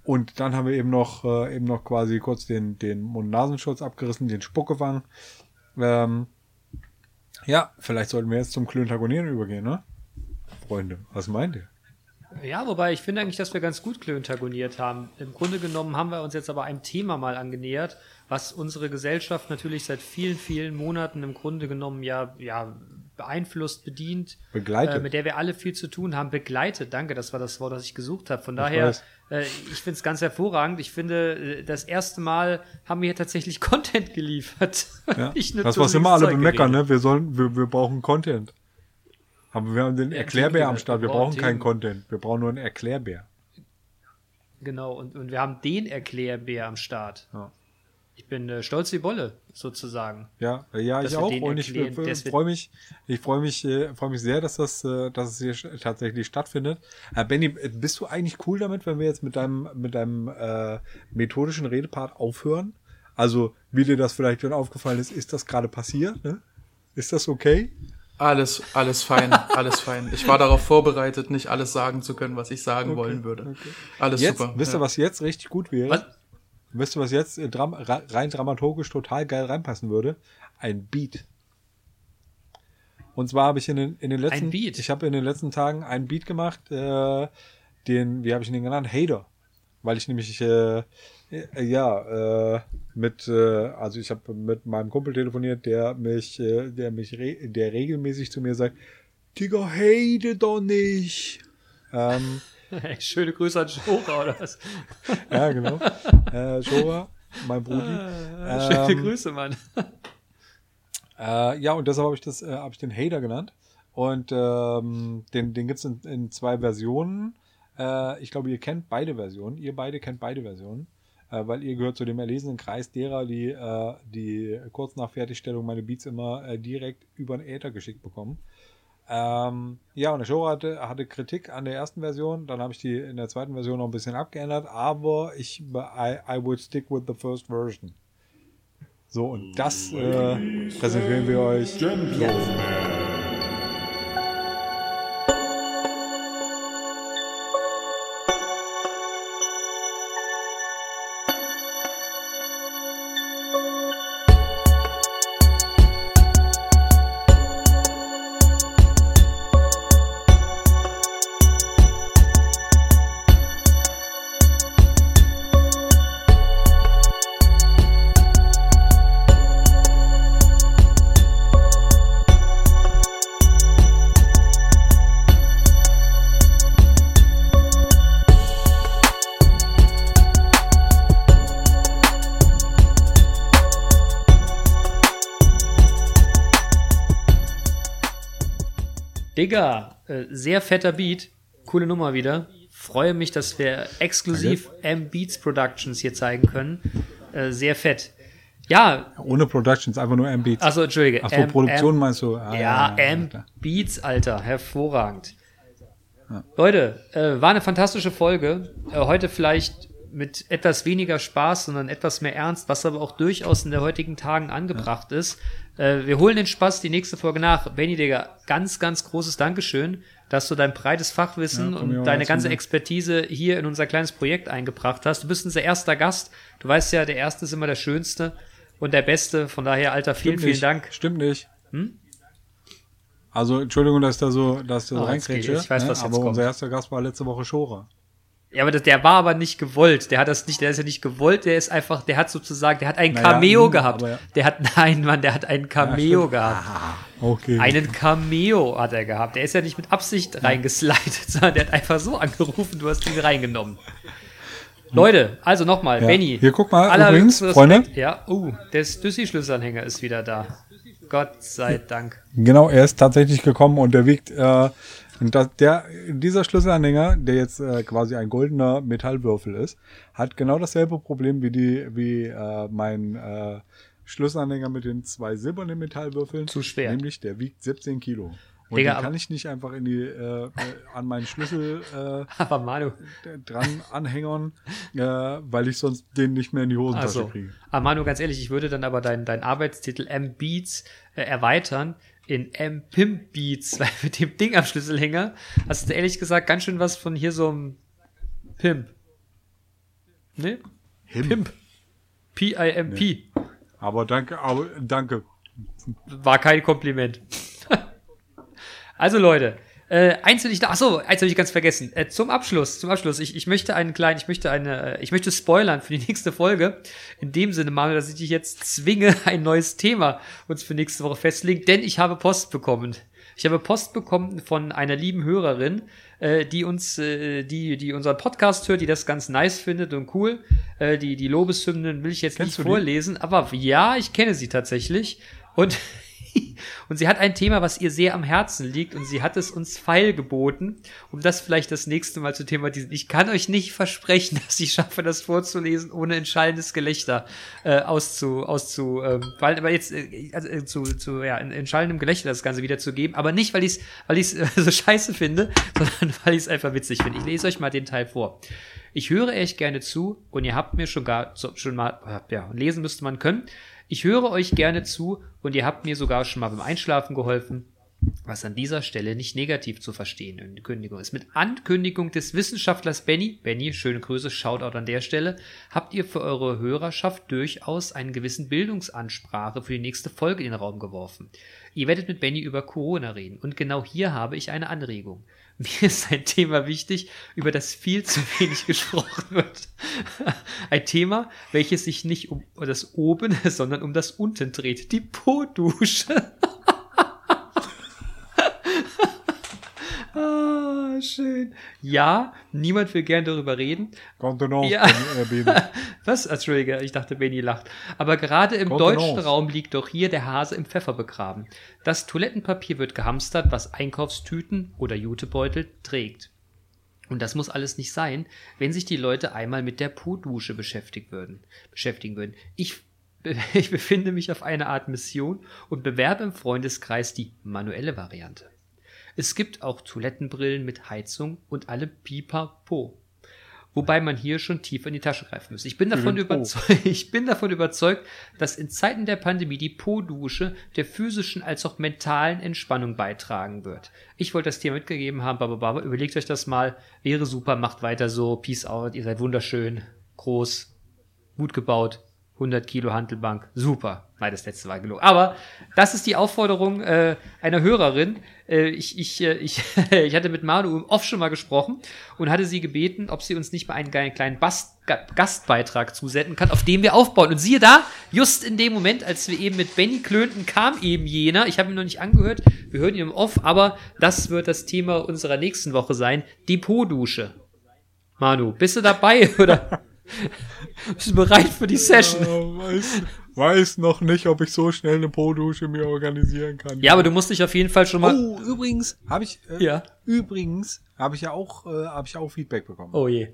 und dann haben wir eben noch, äh, eben noch quasi kurz den, den Mund-Nasenschutz abgerissen, den Spuckefang. Ähm, ja, vielleicht sollten wir jetzt zum Klöntagonieren übergehen, ne? Freunde, was meint ihr? Ja, wobei ich finde eigentlich, dass wir ganz gut klöntagoniert haben. Im Grunde genommen haben wir uns jetzt aber einem Thema mal angenähert, was unsere Gesellschaft natürlich seit vielen, vielen Monaten im Grunde genommen ja, ja beeinflusst, bedient, Begleitet. Äh, mit der wir alle viel zu tun haben. Begleitet, danke, das war das Wort, das ich gesucht habe. Von Ich daher, äh, ich finde es ganz hervorragend. Ich finde, äh, das erste Mal haben wir hier tatsächlich Content geliefert. Ja, das, was immer alle bemeckern, ne? Wir sollen, wir, wir brauchen Content. Aber wir haben den Ja, Erklärbär am Start. Wir brauchen keinen. Content. Wir brauchen nur einen Erklärbär. Genau, und, und wir haben den Erklärbär am Start. Ja. Ich bin äh, stolz wie Bolle, sozusagen. Ja, ja, ich auch. Und ich wir- freue mich, ich freue mich, äh, freue mich sehr, dass das, äh, dass es hier tatsächlich stattfindet. Äh, Benny, äh, bist du eigentlich cool damit, wenn wir jetzt mit deinem, mit deinem äh, methodischen Redepart aufhören? Also, wie dir das vielleicht schon aufgefallen ist, ist das gerade passiert? Ne? Ist das okay? Alles, alles fein, alles fein. Ich war darauf vorbereitet, nicht alles sagen zu können, was ich sagen wollen würde. Alles Jetzt, super. wisst ihr, ja. was jetzt richtig gut wäre? Was? Wisst ihr, was jetzt äh, dram ra- rein dramaturgisch total geil reinpassen würde? Ein Beat. Und zwar habe ich in den, in den letzten, ich habe in den letzten Tagen einen Beat gemacht, äh, den, wie habe ich ihn genannt? Hater. Weil ich nämlich, äh, äh, ja, äh, mit, äh, also ich habe mit meinem Kumpel telefoniert, der mich, äh, der mich, re der regelmäßig zu mir sagt, Digga, hate doch nicht. Ähm, Schöne Grüße an Schora oder was? ja, genau. äh, Shora, mein Bruder. Schöne Ähm, Grüße, Mann. Äh, ja, und deshalb habe ich das, äh, habe ich den Hater genannt. Und ähm, den, den gibt's in, in zwei Versionen. Äh, ich glaube, ihr kennt beide Versionen. Ihr beide kennt beide Versionen. Äh, weil ihr gehört zu dem erlesenen Kreis derer, die, äh, die kurz nach Fertigstellung meine Beats immer äh, direkt über den Äther geschickt bekommen. Ähm, ja, und der Show hatte, hatte Kritik an der ersten Version. Dann habe ich die in der zweiten Version noch ein bisschen abgeändert. Aber ich, I, I would stick with the first version. So, und das äh, präsentieren wir euch jetzt. Digga, äh, sehr fetter Beat. Coole Nummer wieder. Freue mich, dass wir exklusiv M-Beats Productions hier zeigen können. Äh, sehr fett. Ja, Ohne Productions, einfach nur M-Beats. also Entschuldige. Ach so, M- Produktion M- meinst du? Ah, Ja, klar. M-Beats, Alter, hervorragend. Leute, äh, war eine fantastische Folge. Äh, heute vielleicht mit etwas weniger Spaß, sondern etwas mehr Ernst, was aber auch durchaus in der heutigen Tagen angebracht ist. Äh, wir holen den Spaß die nächste Folge nach. Benny, Digga, ganz, ganz großes Dankeschön, dass du dein breites Fachwissen Ja, und deine ganze ne? Expertise hier in unser kleines Projekt eingebracht hast. Du bist unser erster Gast. Du weißt ja, der Erste ist immer der Schönste und der Beste. Von daher, Alter, vielen, vielen. Dank. Hm? Stimmt nicht. Also, Entschuldigung, dass ich da so, dass ich da so Oh, ich weiß, ne? was jetzt aber kommt. unser erster Gast war letzte Woche Schora. Ja, aber das, der war aber nicht gewollt. Der hat das nicht, der ist ja nicht gewollt, der ist einfach, der hat sozusagen, der hat ein Naja, Cameo hm, gehabt. ja. Der hat, nein, Mann, der hat einen Cameo stimmt. gehabt. Okay. Einen Cameo hat er gehabt. Der ist ja nicht mit Absicht reingeslidet, sondern der hat einfach so angerufen, du hast ihn reingenommen. Leute, also nochmal, Ja. Benny. Hier, guck mal, übrigens, Freunde. Ja, uh, der Stüssi-Schlüsselanhänger ist wieder da. Gott sei Dank. Genau, er ist tatsächlich gekommen und der wiegt, äh, und das, der, dieser Schlüsselanhänger, der jetzt äh, quasi ein goldener Metallwürfel ist, hat genau dasselbe Problem wie die, wie äh, mein äh, Schlüsselanhänger mit den zwei silbernen Metallwürfeln. Zu schwer. Nämlich, der wiegt 17 Kilo. Und Digga, den kann ich nicht einfach in die, äh, äh, an meinen Schlüssel äh, Aber Manu, dran anhängern, äh, weil ich sonst den nicht mehr in die Hosentasche also, kriege. aber Manu, ganz ehrlich, ich würde dann aber deinen dein Arbeitstitel M-Beats äh, erweitern in M-Pimp Beats, weil mit dem Ding am Schlüsselhänger hast du ehrlich gesagt ganz schön was von hier so einem Pimp. Ne? Pimp. P-I-M-P. Aber danke, aber danke. War kein Kompliment. also Leute, äh, eins will ich da, achso, eins habe ich ganz vergessen. Äh, zum Abschluss, zum Abschluss, ich, ich möchte einen kleinen, ich möchte eine, äh, ich möchte spoilern für die nächste Folge. In dem Sinne, Manuel, dass ich dich jetzt zwinge, ein neues Thema uns für nächste Woche festlegen, denn ich habe Post bekommen. Ich habe Post bekommen von einer lieben Hörerin, äh, die uns, äh, die, die unseren Podcast hört, die das ganz nice findet und cool. Äh, die, die Lobeshymnen will ich jetzt Kennst nicht vorlesen, aber ja, ich kenne sie tatsächlich. Und, und sie hat ein Thema, was ihr sehr am Herzen liegt und sie hat es uns feilgeboten, um das vielleicht das nächste Mal zu thematisieren. Ich kann euch nicht versprechen, dass ich schaffe, das vorzulesen, ohne ein schallendes Gelächter äh, auszu, auszu, ähm, weil, aber jetzt, äh, also, äh, zu, zu, ja, schallendem Gelächter das Ganze wiederzugeben, aber nicht, weil ich es weil ich's, äh, so scheiße finde, sondern weil ich es einfach witzig finde. Ich lese euch mal den Teil vor. Ich höre echt gerne zu und ihr habt mir schon gar schon mal ja lesen müsste man können. Ich höre euch gerne zu und ihr habt mir sogar schon mal beim Einschlafen geholfen, was an dieser Stelle nicht negativ zu verstehen in der Kündigung ist. Mit Ankündigung des Wissenschaftlers Benny, Benny, schöne Grüße, Shoutout an der Stelle, habt ihr für eure Hörerschaft durchaus einen gewissen Bildungsansprache für die nächste Folge in den Raum geworfen. Ihr werdet mit Benny über Corona reden und genau hier habe ich eine Anregung. Mir ist ein Thema wichtig, über das viel zu wenig gesprochen wird. Ein Thema, welches sich nicht um das Oben, sondern um das Unten dreht. Die Po-Dusche. ah, schön. Ja, niemand will gern darüber reden. Kontenance, Ja. äh, Baby. Was? Entschuldige, ich dachte, Benny lacht. Aber gerade im Kontenance. deutschen Raum liegt doch hier der Hase im Pfeffer begraben. Das Toilettenpapier wird gehamstert, was Einkaufstüten oder Jutebeutel trägt. Und das muss alles nicht sein, wenn sich die Leute einmal mit der Po-Dusche beschäftigt würden, beschäftigen würden. Ich, ich befinde mich auf einer Art Mission und bewerbe im Freundeskreis die manuelle Variante. Es gibt auch Toilettenbrillen mit Heizung und alle Pipapo. Wobei man hier schon tiefer in die Tasche greifen muss. Ich bin davon, überzeugt, ich bin davon überzeugt, dass in Zeiten der Pandemie die Po-Dusche der physischen als auch mentalen Entspannung beitragen wird. Ich wollte das Thema mitgegeben haben, aber Baba, überlegt euch das mal. Wäre super, macht weiter so. Peace out, ihr seid wunderschön, groß, gut gebaut. 100 Kilo Handelbank, super. Nein, das letzte war gelogen. Aber das ist die Aufforderung äh, einer Hörerin. Äh, ich, ich, äh, ich, ich hatte mit Manu Off schon mal gesprochen und hatte sie gebeten, ob sie uns nicht mal einen geilen kleinen Bast Ga- Gastbeitrag zusenden kann, auf dem wir aufbauen. Und siehe da, just in dem Moment, als wir eben mit Benny klönten, kam eben jener. Ich habe ihn noch nicht angehört. Wir hören ihn im Off, aber das wird das Thema unserer nächsten Woche sein. Die Po-Dusche. Manu, bist du dabei oder bist du bereit für die Session? Äh, weiß, weiß noch nicht, ob ich so schnell eine Po-Dusche mir organisieren kann. Ja, aber du musst dich auf jeden Fall schon mal. Oh, übrigens habe ich äh, Ja. übrigens habe ich ja auch äh, habe ich auch Feedback bekommen. Oh je.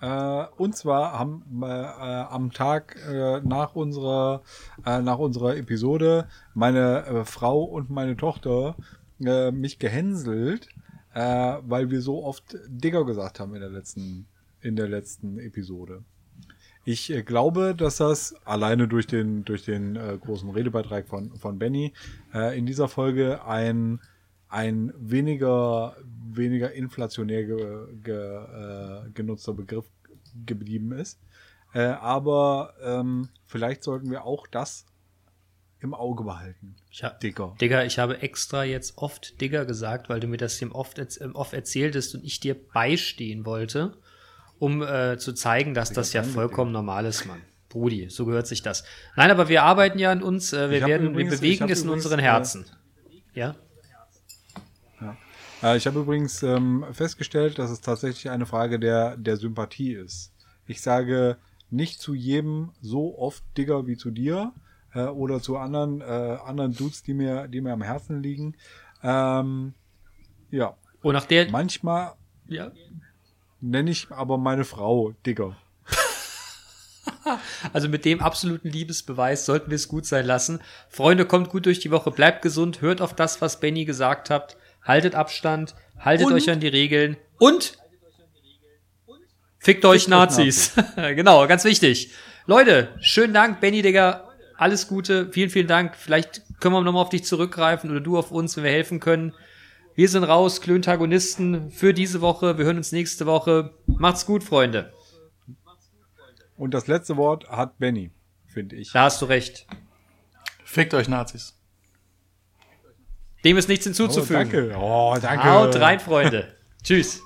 Äh, und zwar haben äh, äh, am Tag äh, nach unserer äh, nach unserer Episode meine äh, Frau und meine Tochter äh, mich gehänselt, äh, weil wir so oft Digger gesagt haben in der letzten in der letzten Episode. Ich äh, glaube, dass das alleine durch den durch den äh, großen Redebeitrag von von Benny äh, in dieser Folge ein ein weniger weniger inflationär ge, ge, äh, genutzter Begriff geblieben ist. Äh, aber ähm, vielleicht sollten wir auch das im Auge behalten. Ich hab, Dicker. Digga, ich habe extra jetzt oft Digger gesagt, weil du mir das im oft, im oft erzähltest und ich dir beistehen wollte, um äh, zu zeigen, dass das ja vollkommen normal ist, Mann. Brudi, so gehört sich das. Nein, aber wir arbeiten ja an uns, äh, wir Ich werden, übrigens- wir ich bewegen es in unseren äh, Herzen. Ja? Äh, ich habe übrigens ähm, festgestellt, dass es tatsächlich eine Frage der, der Sympathie ist. Ich sage nicht zu jedem so oft Digger wie zu dir äh, oder zu anderen, äh, anderen Dudes, die mir, die mir am Herzen liegen. Ähm, ja, Und nach der, manchmal ja, nenne ich aber meine Frau Digger. Also mit dem absoluten Liebesbeweis sollten wir es gut sein lassen. Freunde, kommt gut durch die Woche, bleibt gesund, hört auf das, was Benny gesagt hat, haltet Abstand, haltet Und- euch an die Regeln und fickt euch euch Nazis. genau, ganz wichtig. Leute, schönen Dank, Benny, Digga. Alles Gute, vielen, vielen Dank. Vielleicht können wir nochmal auf dich zurückgreifen oder du auf uns, wenn wir helfen können. Wir sind raus, Klöntagonisten für diese Woche. Wir hören uns nächste Woche. Macht's gut, Freunde. Und das letzte Wort hat Benny, finde ich. Da hast du recht. Fickt euch Nazis. Dem ist nichts Oh, hinzuzufügen. danke. Oh, danke. Haut rein, Freunde. Tschüss.